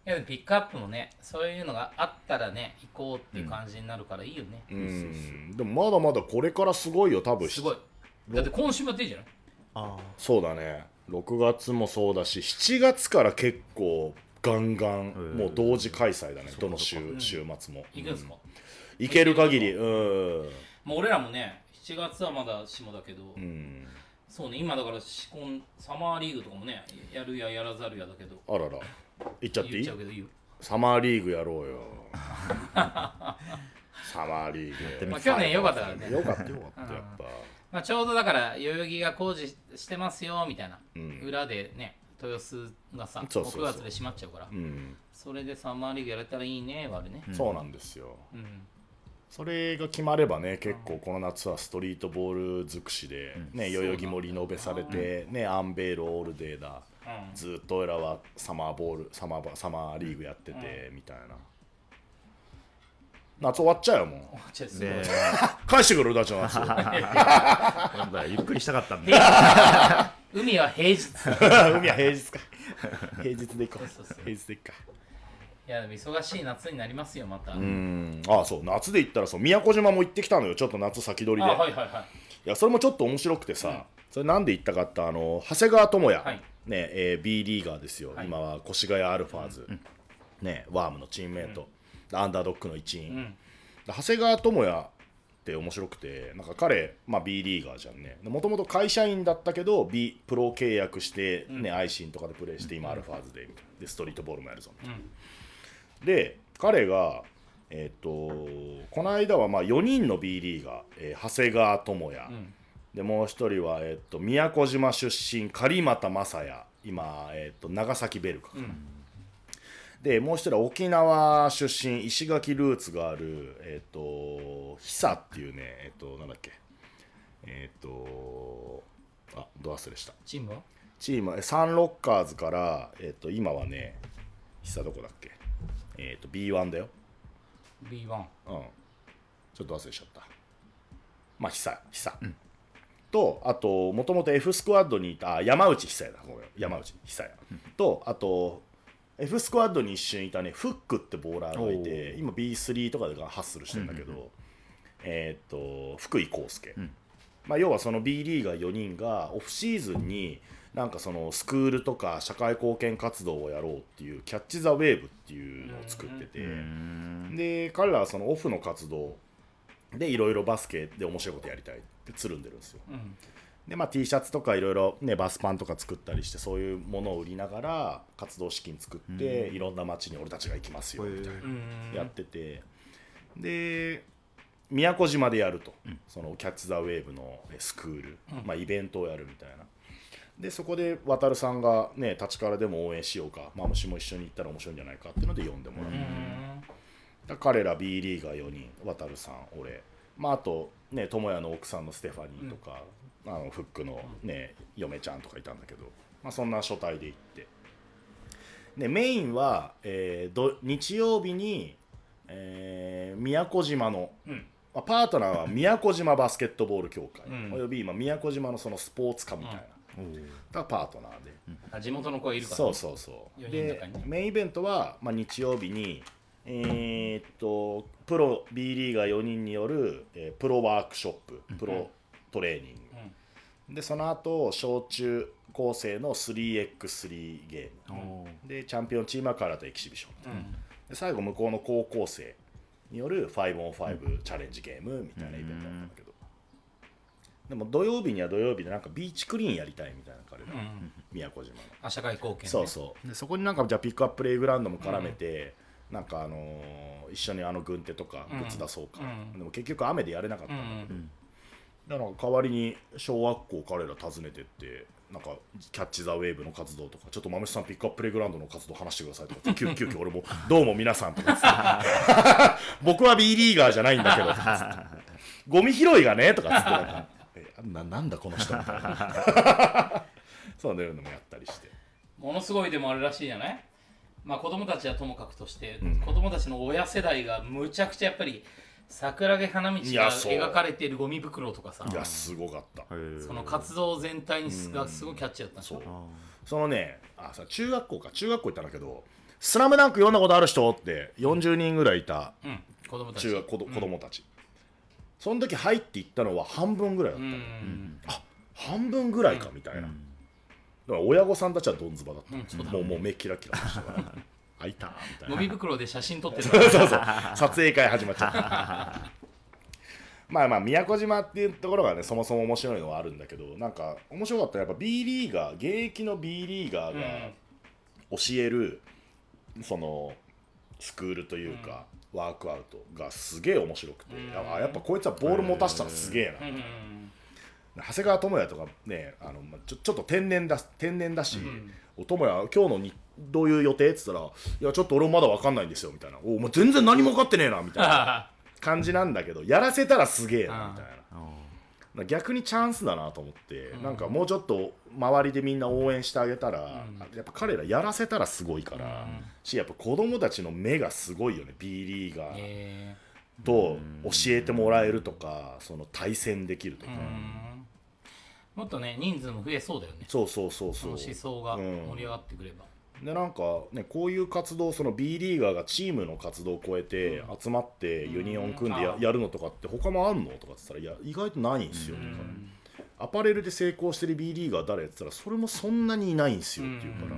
いやでもピックアップもねそういうのがあったらね行こうっていう感じになるからいいよね、うん。でもまだまだこれからすごいよ多分。すごい。だって今週もやっていいじゃない？あそうだね6月もそうだし7月から結構ガンガンんもう同時開催だねどの週週末も。行くんですか、行ける限り。うん。もう俺らもね7月はまだ下だけど、うん。そうね今だから仕込んサマーリーグとかもねやるややらざるやだけど。あらら。行っちゃっていい？言っちゃうけどいいよサマーリーグやろうよ。サマーリーグ。まあ去年良かったからね。よかったよかったやっぱまあ、ちょうどだから代々木が工事してますよみたいな、ん。裏でね豊洲がさそうそうそう。6月で閉まっちゃうから、うん。それでサマーリーグやれたらいいねはあるね、そうなんですよ。うん。それが決まればね結構この夏はストリートボール尽くしで、ね、代々木もリノベされて、ね、アンベールオールデーだ、うん。ずっと俺らはサマーボールサマーバサマーリーグやってて、みたいな夏終わっちゃうよもう。じゃあすごい。で 返してくれるだちの夏今度はゆっくりしたかったんだ。海は平日。海は平日か。平日で行こう。そうそう平日で行くか。いやでも忙しい夏になりますよまた、うん。ああそう。夏で言ったらそう。宮古島も行ってきたのよ。ちょっと夏先取りあで、はいはいはい。いやそれもちょっと面白くてさ、それなんで行ったかってあの長谷川智也、はい。ねえー B リーガーですよ、はい。今は越谷アルファーズ、ね、ワームのチームメイト、アンダードックの一員、うん。で長谷川智也って面白くてなんか彼、まあ、B リーガーじゃんね。もともと会社員だったけど B プロ契約して、ねアイシンとかでプレーして今アルファーズででストリートボールもやるぞみたいな、で彼がえっ、とこの間はまあ4人の B リーガー、えー長谷川智也、ん。でもう一人は、えっと宮古島出身狩俣正也。今、えっと長崎ベルカか、でもう一人は沖縄出身石垣ルーツがあるえっ、と久っていうねえっ、となんだっけ。えっ、とあど忘れした。チームは？チームサンロッカーズから、えっと今はね久どこだっけ。えっ、と B1 だよ。B1 うん。ちょっと忘れちゃった。まあ久久、とあともともと F スクワッドにいたあ山内久也だ山内久也とあと F スクワッドに一瞬いたね。フックってボーラーがいて今 B3 とかでハッスルしてるんだけど、えーっと福井康介、まあ、要はその B リーガー4人がオフシーズンになんかそのスクールとか社会貢献活動をやろうっていうキャッチ・ザ・ウェーブっていうのを作ってて、で彼らはそのオフの活動でいろいろバスケで面白いことやりたいってつるんでるんですよ。でまあ T シャツとかいろいろねバスパンとか作ったりしてそういうものを売りながら活動資金作っていろんな街に俺たちが行きますよみたいな。やってて。で宮古島でやると、そのキャッチ・ザ・ウェーブのえスクール、まあ、イベントをやるみたいな。でそこで渡さんがね立ちからでも応援しようか。マムシも一緒に行ったら面白いんじゃないかっていうので呼んでもらって、だから彼ら B リーガー4人渡さん俺。まああとね智也の奥さんのステファニーとか、あのフックのね嫁ちゃんとかいたんだけど、まあ、そんな初対で行って。でメインは、えーど日曜日に、えー宮古島の、まあ、パートナーは宮古島バスケットボール協会、ん。および今宮古島のそのスポーツ課みたいな、がパートナーで、あ地元の子がいるから。そうそうそう。4人でメインイベントは、まあ、日曜日にえーっとプロ B リーガー4人による、えープロワークショッププロトレーニング、でその後小中高生の 3x3 ゲーム、でチャンピオンチームはカラーとエキシビション、で最後向こうの高校生による 5on5 チャレンジゲームみたいなイベントだったんだけど、でも土曜日には土曜日でなんかビーチクリーンやりたいみたいな彼ら、宮古島の。あ社会貢献ね。そうそう。でそこになんかじゃあピックアッププレイグラウンドも絡めて、なんかあのー一緒にあの軍手とかグッズ出そうか、うん。でも結局雨でやれなかったんだけど、うんだから代わりに小学校彼ら訪ねてってなんかキャッチ・ザ・ウェーブの活動とかちょっと豆さんピックアッププレイグラウンドの活動話してくださいとか急 急遽俺も「どうも皆さん」とか言って。僕は B リーガーじゃないんだけど」ゴミ拾いがね」とかつって。なんかえななんだこの人みたいな。そういうのもやったりして。ものすごいでもあれらしいじゃない？まあ子供たちはともかくとして、ん。子供たちの親世代がむちゃくちゃやっぱり桜木花道が描かれているゴミ袋とかさ。いやすごかった。その活動全体にすがすごいキャッチだった。んでしょそう。そのねあさ中学校か。中学校行ったんだけど「スラムダンク読んだことある人?」って40人ぐらいいた。うん子供たち。中学子ど子供たち、その時入っていったのは半分ぐらいだった。ん。あ半分ぐらいかみたいな、だから親御さんたちはどんずばだった、うんそうだもうもう目キラキラしてたから開いたみたいな。ゴミ袋で写真撮ってる そうそう撮影会始まっちゃった。まあまあ宮古島っていうところがねそもそも面白いのはあるんだけどなんか面白かったのはやっぱ B リーガー現役の B リーガーが教える、そのスクールというか、ワークアウトがすげえ面白くて、うん。あやっぱこいつはボール持たせたらすげえな、うん。うん長谷川智也とかねあのまあちょちょっと天然だ天然だしん「お智也今日のにどういう予定?」っつったら「いやちょっと俺もまだ分かんないんですよ」みたいな「おお前全然何も分かってねえな」みたいな。感じなんだけどやらせたらすげえなみたいな。逆にチャンスだなと思って、なんかもうちょっと周りでみんな応援してあげたら、やっぱ彼らやらせたらすごいから、しやっぱ子供たちの目がすごいよね B リーガーえと教えてもらえるとか、その対戦できるとか、ーうん。もっとね人数も増えそうだよね。そうそうそうそう。その思想がうん。盛り上がってくれば、でなんかねこういう活動その B リーガーがチームの活動を超えて集まってユニオン組んでや,、うん。やるのとかって他もあんのとかって言ったらいや意外とないんですよ、とかアパレルで成功してる B リーガー誰って言ったらそれもそんなにいないんですよっていうから、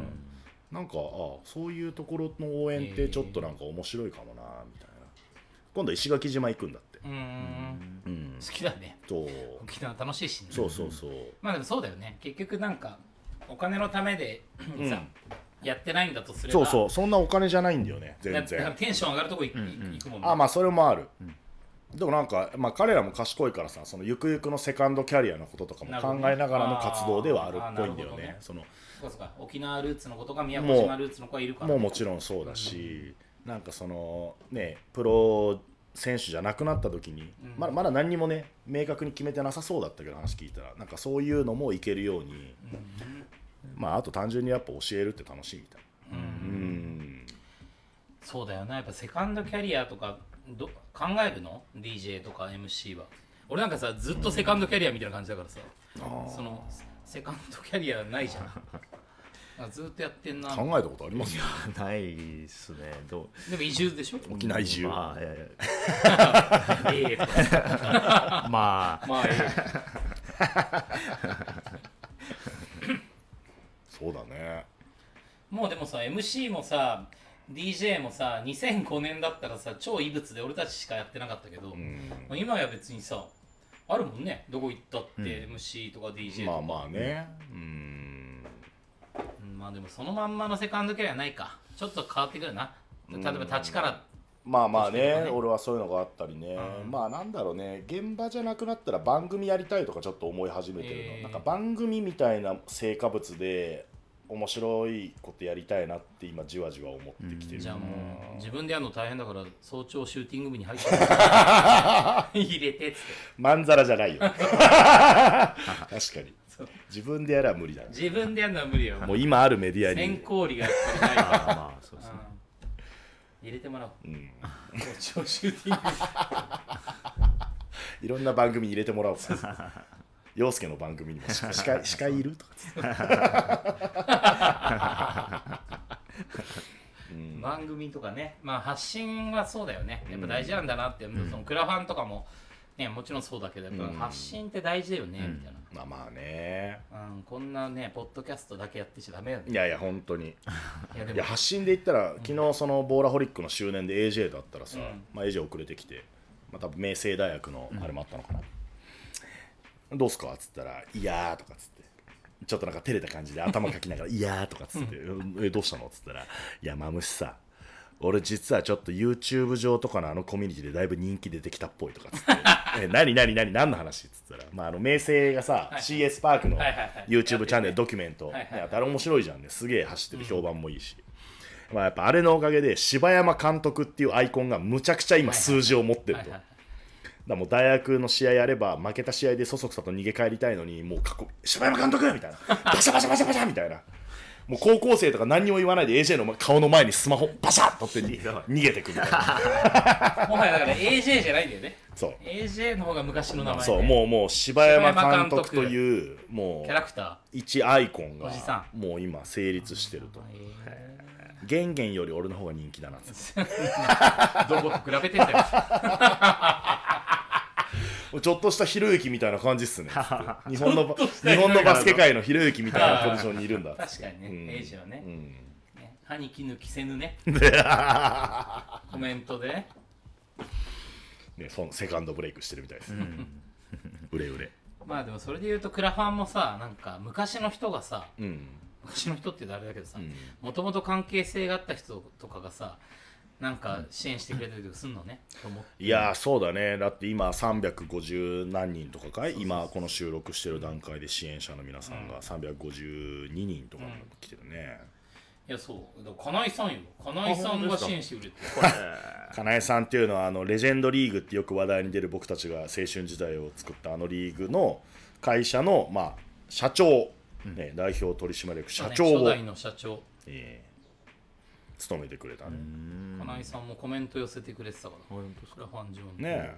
なんかあそういうところの応援ってちょっとなんか面白いかもなみたいな。今度石垣島行くんだって。うんうん好きだね。そう。沖縄楽しいしね。そうそうそう。まあでもそうだよね。結局なんかお金のためでさ、やってないんだとすればそうそうそんなお金じゃないんだよね全だだから然テンション上がるとこ行く,、行くもんね。あまあそれもある、でもなんか、まあ、彼らも賢いからさそのゆくゆくのセカンドキャリアのこととかも考えながらの活動ではあるっぽいんだよね。ね。そのそう沖縄ルーツの子とか宮古島ルーツの子がいるからもうもちろんそうだし、なんかそのねプロ選手じゃなくなった時に、まだまだ何にもね明確に決めてなさそうだったけど話聞いたら。なんかそういうのもいけるように、まああと単純にやっぱ教えるって楽しいみたいな。うん。そうだよな。やっぱセカンドキャリアとかど考えるの？DJ とか MC は。俺なんかさずっとセカンドキャリアみたいな感じだからさ。そのセカンドキャリアないじゃん。あ ずっとやってんな。考えたことあります？ないっすね。どでも移住でしょ？沖縄移住、うまあいやい ええや まあ。まあえそうだね。えもうでもさ MC もさ DJ もさ2005年だったらさ超異物で俺たちしかやってなかったけど、まあ今や別にさあるもんね。どこ行ったって MC とか DJ とか、まあまあね。うん。うん。まあでもそのまんまのセカンドキャリアないか。ちょっと変わってくるな。例えば立ちから。まあまあね。ね。俺はそういうのがあったりね、まあなんだろうね。現場じゃなくなったら番組やりたいとかちょっと思い始めてるの、えー。なんか番組みたいな成果物で面白いことやりたいなって今じわじわ思ってきてる、じゃあもう自分でやるの大変だから早朝シューティング部に入って。入れてっつって。まんざらじゃないよ。確かに。自分でやら無理だね。自分でやるのは無理よ。もう今あるメディア先に、行理がやっぱりないかまあそうですね。入れてもらおう。うん、早朝シューティング。いろんな番組に入れてもらおう陽介の番組にも司司会 司会いる？とかつって。番組とかね。まあ発信はそうだよね。やっぱ大事なんだなって、そのクラファンとかもねもちろんそうだけどやっぱ発信って大事だよね、みたいまあまあね。な、うん、こんなねポッドキャストだけやってちゃダメよね。いやいや本当に。いやでも。いや発信で言ったら昨日そのボーラホリックの周年で AJ だったらさ、うん。まあ、AJ 遅れてきて、まあ、多分明星大学のあれもあったのかな、どうすか？っつったら「いやー」とかっつって。ちょっとなんか照れた感じで頭かきながら「いやー」とかっつって「えどうしたの?」っつったら「いやマムシさ俺実はちょっと YouTube 上とかのあのコミュニティでだいぶ人気出てきたっぽいとかっつって「え何何何何の話?」っつったら、まあ、あの明星がさ、CS パークの YouTube チャンネルドキュメント、ねあれ面白いじゃんね。すげえ走ってる評判もいいし、まあ、やっぱあれのおかげで柴山監督っていうアイコンがむちゃくちゃ今数字を持ってると、だもう大学の試合やれば負けた試合でそそくさと逃げ帰りたいのにもうかっこ柴山監督みたいな。バシャバシャバシャバシャみたいな。もう高校生とか何にも言わないで AJ の顔の前にスマホバシャッとってに 逃げてくみたいな。もはやだから AJ じゃないんだよね。そう。AJ の方が昔の名前でそうもうもう柴山監督督というもキャラクタう一アイコンがもう今成立してると。ゲンゲンより俺の方が人気だなって。ーどこと比べてんだよちょっとしたひろゆきみたいな感じっすね。日本の日本のバスケ界のひろゆきみたいなポジションにいるんだ確かにね、うん。AJ はね。うん。ね。歯に衣着せぬね。コメントで。ねね、そのセカンドブレイクしてるみたいです、売れ売れまあでもそれで言うとクラファンもさなんか昔の人がさうん。昔の人って言うとあれだけどさん。もともと関係性があった人とかがさなんか支援してくれたりとかすんのね、いやーそうだね。だって今350何人とかかい？今この収録してる段階で支援者の皆さんが352人とか来てるね、いやそう。だから金井さんよ。金井さんが支援してくれて金井さんっていうのはあのレジェンドリーグってよく話題に出る僕たちが青春時代を作ったあのリーグの会社の、まあ、社長、ね、代表取締役社長を、初代の社長。えー務めてくれた。ね金井さんもコメント寄せてくれてたから。クラファン上にね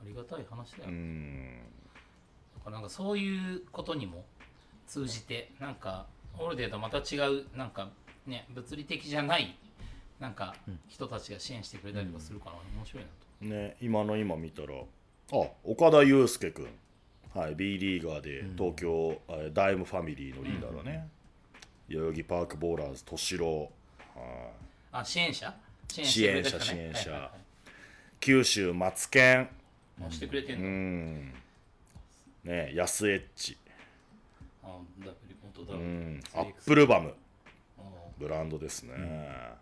ありがたい話だよ、うん。だからなんかそういうことにも通じてなんかオールデーとまた違うなんかね物理的じゃないなんか人たちが支援してくれたりとかするから面白いなと、ね今の今見たらあ岡田祐介君。はい B リーガーで東京、えーダイムファミリーのリーダーだね、代々木パークボーラーズ敏郎。はあ支援者？支支援者してくれた人ね。支援者九州マツケンあしてくれてんうの、ん。ね安エッジあうん。ア 3X ップルバム。あブランドですね、あ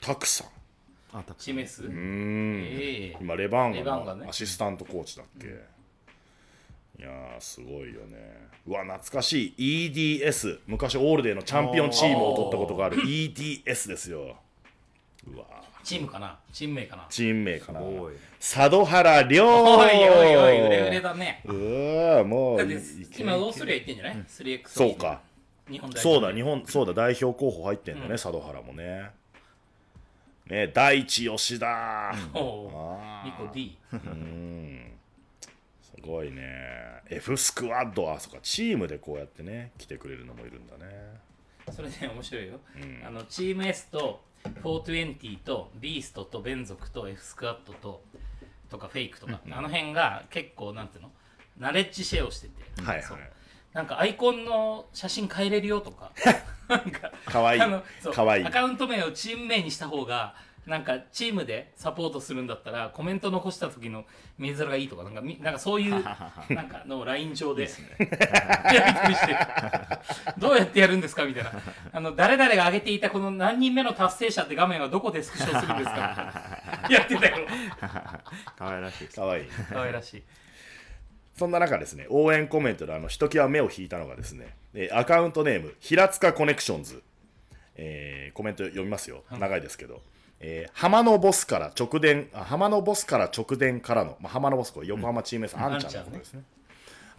タクさん。あたくさチメス、うん。ええ。今レバンガのアシスタントコーチだっけ、いやーすごいよね。うわ懐かしい。EDS 昔オールデーのチャンピオンチームを取ったことがある EDS ですよ。うわチームかな？チーム名かな？チーム名かな。おい。佐渡原亮おいおいおい売れ売れだね。うわもうだっていけ今オーストラリア行ってんじゃない、3X そうか。日本代表。そうだ日本そうだ代表候補入ってんだね、佐渡原もね。ね、大地吉田、おおあ2個 D すごいね。F スクワッドはそうかチームでこうやってね来てくれるのもいるんだね。それね面白いよ、あのチーム S と420とビーストとベン族と F スクワットととかフェイクとか、あの辺が結構なんていうのナレッジシェアをしてて、はいはい。そう。なんかアイコンの写真変えれるよとか。なんかかわいい。あのそうかわいい。アカウント名をチーム名にした方がなんかチームでサポートするんだったらコメント残した時の見づらがいいとかなんかみなんかそういう なんかの LINE 上で。やり取りしてるどうやってやるんですかみたいな。あの誰々が上げていたこの何人目の達成者って画面はどこでスクショするんですか。やってたよ。可愛らしいいい。可愛らしい。そんな中ですね応援コメントであのひときわ目を引いたのがですねえーアカウントネーム平塚コネクションズ、えーコメント読みますよ。長いですけど、えー浜のボスから直伝あ浜のボスから直伝からの、まあ、浜のボスこれ横浜チーム S、あん。ちゃんのことですね。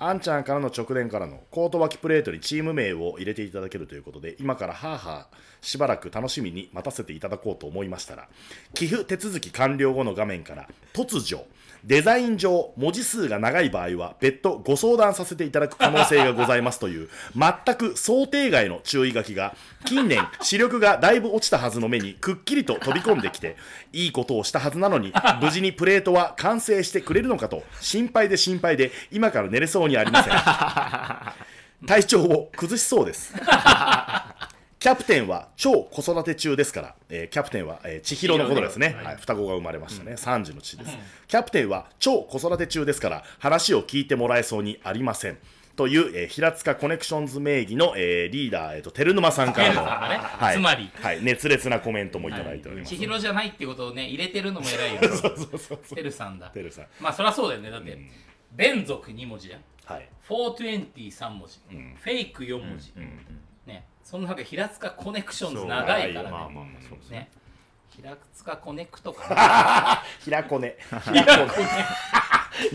あんちゃんからの直伝からのコート脇プレートにチーム名を入れていただけるということで今からハーハーしばらく楽しみに待たせていただこうと思いましたら寄付手続き完了後の画面から突如デザイン上文字数が長い場合は別途ご相談させていただく可能性がございますという全く想定外の注意書きが近年視力がだいぶ落ちたはずの目にくっきりと飛び込んできていいことをしたはずなのに無事にプレートは完成してくれるのかと心配で心配で今から寝れそうにありません。体調を崩しそうですキャプテンは超子育て中ですから、えーキャプテンは、えー千尋のことですね、はい、双子が生まれましたね、3児の父です、キャプテンは超子育て中ですから話を聞いてもらえそうにありません。という、えー平塚コネクションズ名義の、えーリーダー、えー、と照沼さんからの、はい。つまり。はい、熱烈なコメントもいただいております、千尋じゃないってことをね入れてるのも偉いよ。てるさんだ。てるさん。まあそりゃそうだよね。だって、ベン族2文字じゃん。はい。423文字、フェイク4文字、ね、その中平塚コネクションズ長いからね,、まあまあまあそうですね。ね。平塚コネクトかな。平子ね。平子ね。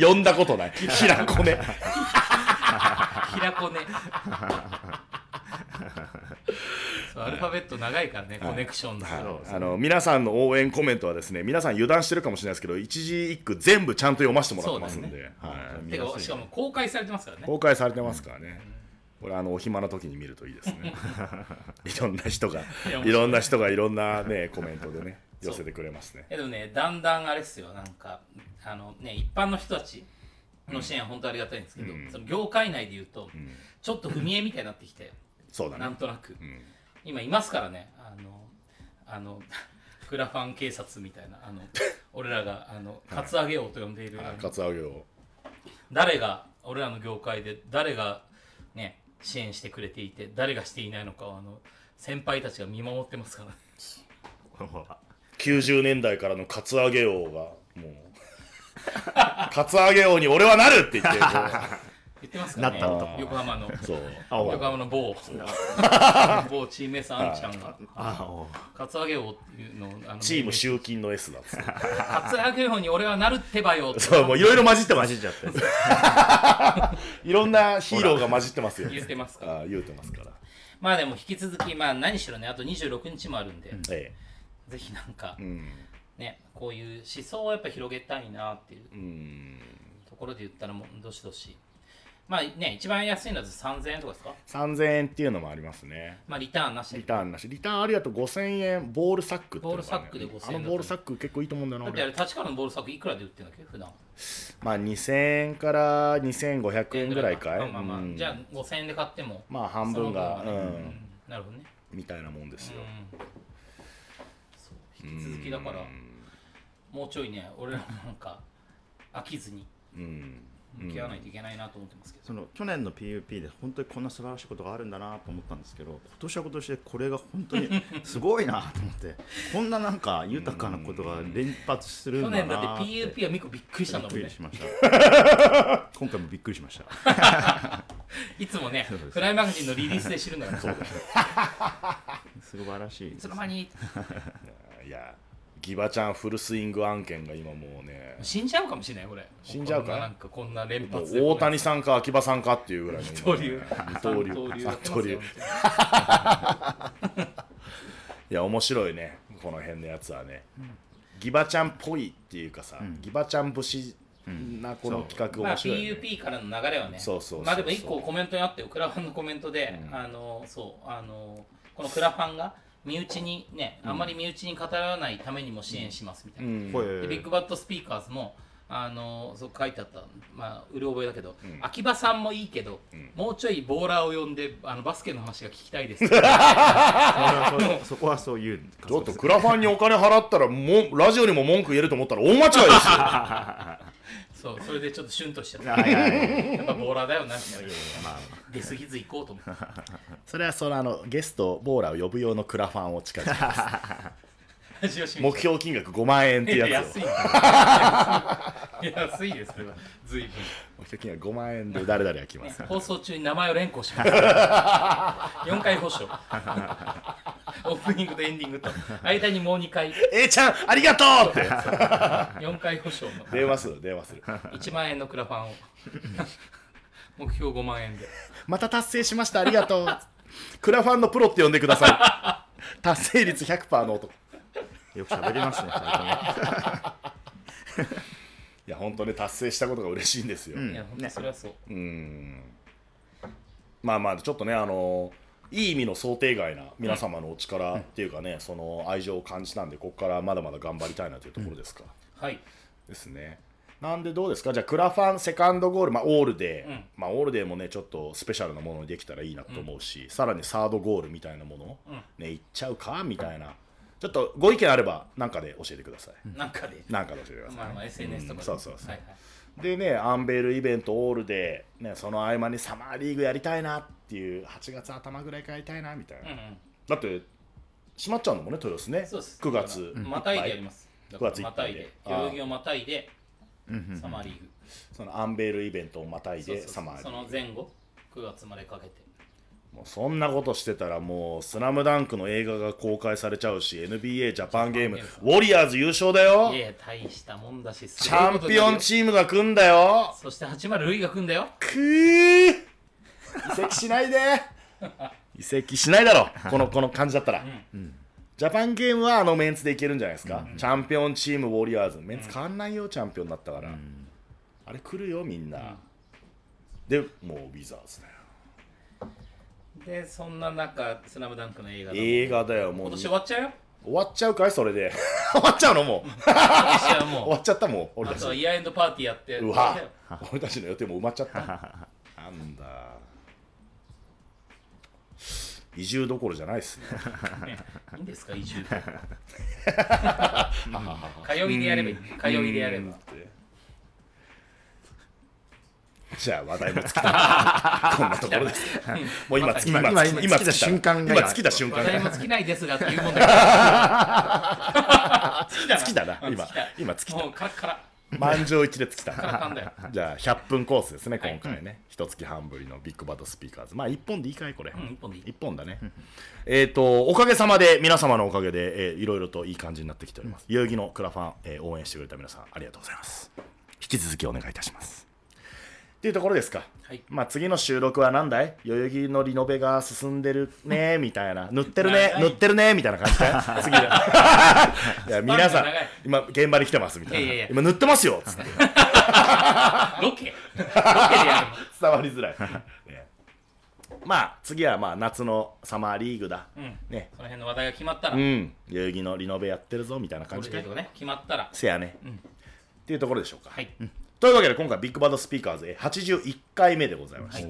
呼んだことない。平子ね。平子ね。そうアルファベット長いからね、コネクションズ、あの皆さんの応援コメントはですね皆さん油断してるかもしれないですけど一字一句全部ちゃんと読ませてもらってますんで、そうだはい、てかしかも公開されてますからね。公開されてますからね、これあのお暇な時に見るといいですね。いろんな人がいろんな人がいろんなねコメントでね寄せてくれますね。えでもねだんだんあれっすよ。なんかあのね一般の人たちの支援は本当ありがたいんですけど、その業界内で言うと、ちょっと踏み絵みたいになってきて、そうだね。なんとなく、今いますからね。あのあの クラファン警察みたいなあの俺らがあのカツアゲ王と呼んでいる、カツアゲを誰が俺らの業界で誰がね支援してくれていて誰がしていないのかをあの先輩たちが見守ってますからね。90年代からのカツアゲ王がもう カツアゲ王に俺はなるって言ってってますからね。なった男横浜の。う。そう横浜の某。某チームエースあんちゃんが。カツアゲ王っていうのをあのチーム集金の S だっつって。カツアゲ王に俺はなるってばよ。ってそうもういろいろ混じってます混じっちゃって。いろんなヒーローが混じってますよ。言ってますから。言うてますから。まあでも引き続きまあ何しろねあと26日もあるんで、えぜひなんかえうん。ねこういう思想をやっぱ広げたいなっていううん。ところで言ったらもうどしどしまあね一番安いのだと3000円とかですか？3000円っていうのもありますね。まあリターンなし。でリターンなし。リターンありだと5000円ボールサックっていうのが、ね、ボールサックで5000円あのボールサック結構いいと思うんだよなだってあ俺。れ立川のボールサックいくらで売ってるんだっけ普段。まあ2000円から2500円ぐらいかい、まあまあまあ、うん。じゃあ5000円で買っても。まあ半分がね。うん。なるほどね。みたいなもんですよ、うん。そう。引き続きだからもうちょいね俺らもなんか飽きずに。うん向き合わないといけないなと思ってますけど、その去年の PUP で本当にこんな素晴らしいことがあるんだなと思ったんですけど今年は今年でこれが本当に すごいなと思ってこんななんか豊かなことが連発するんだ去年だって PUP はミコびっくりしたんだもんね。びっくりしました。今回もびっくりしました。いつもねフライマガジンのリリースで知るんだから。そう素晴らしいいつの間に。いやギバちゃんフルスイング案件が今もうね。死んじゃうかもしれないこれ。死んじゃうか？ななんかこんな連発で。大谷さんか秋葉さんかっていうぐらいの二刀流。二刀流。二刀流。いや面白いね。この辺のやつはね、ギバちゃんっぽいっていうかさ、ギバちゃん節なこの企画まあ、面白い、ね。PUP からの流れはね。そうそうまあでも一個コメントにあってよクラファンのコメントで、あのそうあのこのクラファンが身内にね、あんまり身内に語らないためにも支援しますみたいな、うん。これでビッグバットスピーカーズもあのそう書いてあった、まあ、うる覚えだけど、秋葉さんもいいけど、もうちょいボーラーを呼んであのバスケの話が聞きたいです。そ そこはそういう。ちょっとクラファンにお金払ったらもうラジオにも文句言えると思ったら大間違いですよ そうそれでちょっとシュンとしちゃった。はいはいはい。やっぱボーラーだよなみたいな。まあ出過ぎず行こうと思って。それはそのあのゲストボーラーを呼ぶ用のクラファンを近々ラジオ新聞。目標金額5万円ってやつを。安い。安いですそれは。随分目標金額5万円で誰々が来ます。放送中に名前を連呼します。4回保証 オープニングとエンディングと。間にもう2回。A ちゃんありがとう！って4回保証の。電話する電話する。1万円のクラファンを。目標5万円で。また達成しましたありがとう。クラファンのプロって呼んでください。達成率100%の男。よく喋りますね本当ね達成したことが嬉しいんですよ、うん。いや本当それはそう、うん。まあまあちょっとねあのいい意味の想定外な皆様のお力っていうかね、その愛情を感じたんでここからまだまだ頑張りたいなというところですか、はい。ですね。なんでどうですか？じゃあクラファンセカンドゴール、まあ、オールデー、うん。まあ、オールデーもねちょっとスペシャルなものにできたらいいなと思うし、さらにサードゴールみたいなもの、うん。ねいっちゃうか？みたいなちょっとご意見あればなんかで教えてください、なんかで、なんかで教えてください、まあまあ SNS とかで、そうそうそう。はいはい。でねアンベールイベントオールで、ね、その合間にサマーリーグやりたいなっていう8月頭ぐらいからやりたいなみたいな、うんうん。だって閉まっちゃうのもね豊洲ね。そうです。9月またいでやります。だから9月いっまぱいで。たいで。ああ。代々木をまたいでサマーリーグ。そのアンベールイベントをまたいでサマーリーグ。その前後9月までかけてもうそんなことしてたらもう「スラムダンクの映画が公開されちゃうし NBA ジャパンゲームウォリアーズ優勝だよ。いや大したもんだしチャンピオンチームが組んだよ。そして80ルイが組んだよ。くー。移籍しないで。移籍しないだろ。このこの感じだったら、ジャパンゲームはあのメンツでいけるんじゃないですか、チャンピオンチームウォリアーズ。メンツ変わんないよ、チャンピオンだったから、あれ来るよみんな、でもうウィザーズだよでそんな中「スラムダンクの映画だ映画だよもう。今年終わっちゃうよ？終わっちゃうかいそれで。終わっちゃうのもう。今年は終もわっちゃったもんうあ俺たち。とはイヤーエンドパーティーやって。うわ。俺たちの予定も埋まっちゃった。なんだ。移住どころじゃないっすね。いいんですか移住 通いでやればいい。通いでやればじゃあ話題も尽きた。こんなところです。もう今尽き今今今尽きた。瞬間が今尽きた瞬間。話題もが尽きないですがっていうもんだけど尽きたな。今うん尽きた。もうカラッカラ。た満場一致で尽きた。じゃあ100分コースですね今回ね。一月半ぶりのビッグバットスピーカーズ。まあ1本でいいかいこれ。うん一本でいい。一本だね。えっとおかげさまで皆様のおかげでえーいろいろといい感じになってきております。代々木のクラファンえー応援してくれた皆さんありがとうございます。引き続きお願いいたしますっていうところですか。はい。まあ次の収録は何だい？代々木のリノベが進んでるねみたいな。塗ってるね塗ってるねみたいな感じかい 次だ。いや皆さん今現場に来てますみたいな。いやいやいや。今塗ってますよつって。ロケ。ロケでや伝わりづらい、ね。まあ次はまあ夏のサマーリーグだ、うん。ね。その辺の話題が決まったら。うん。代々木のリノベやってるぞみたいな感じで。ね決まったら。せやね、っていうところでしょうか、はいというわけで今回ビッグバッドスピーカーズえ81回目でございました、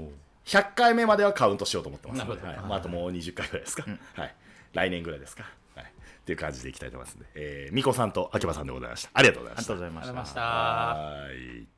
100回目まではカウントしようと思ってます。ので、はい。まあ、あともう20回ぐらいですか、はい、来年ぐらいですか、はい、っていう感じでいきたいと思いますので、えー、みこさんと秋葉さんでございました。ありがとうございました。ありがとうございました。ましたはい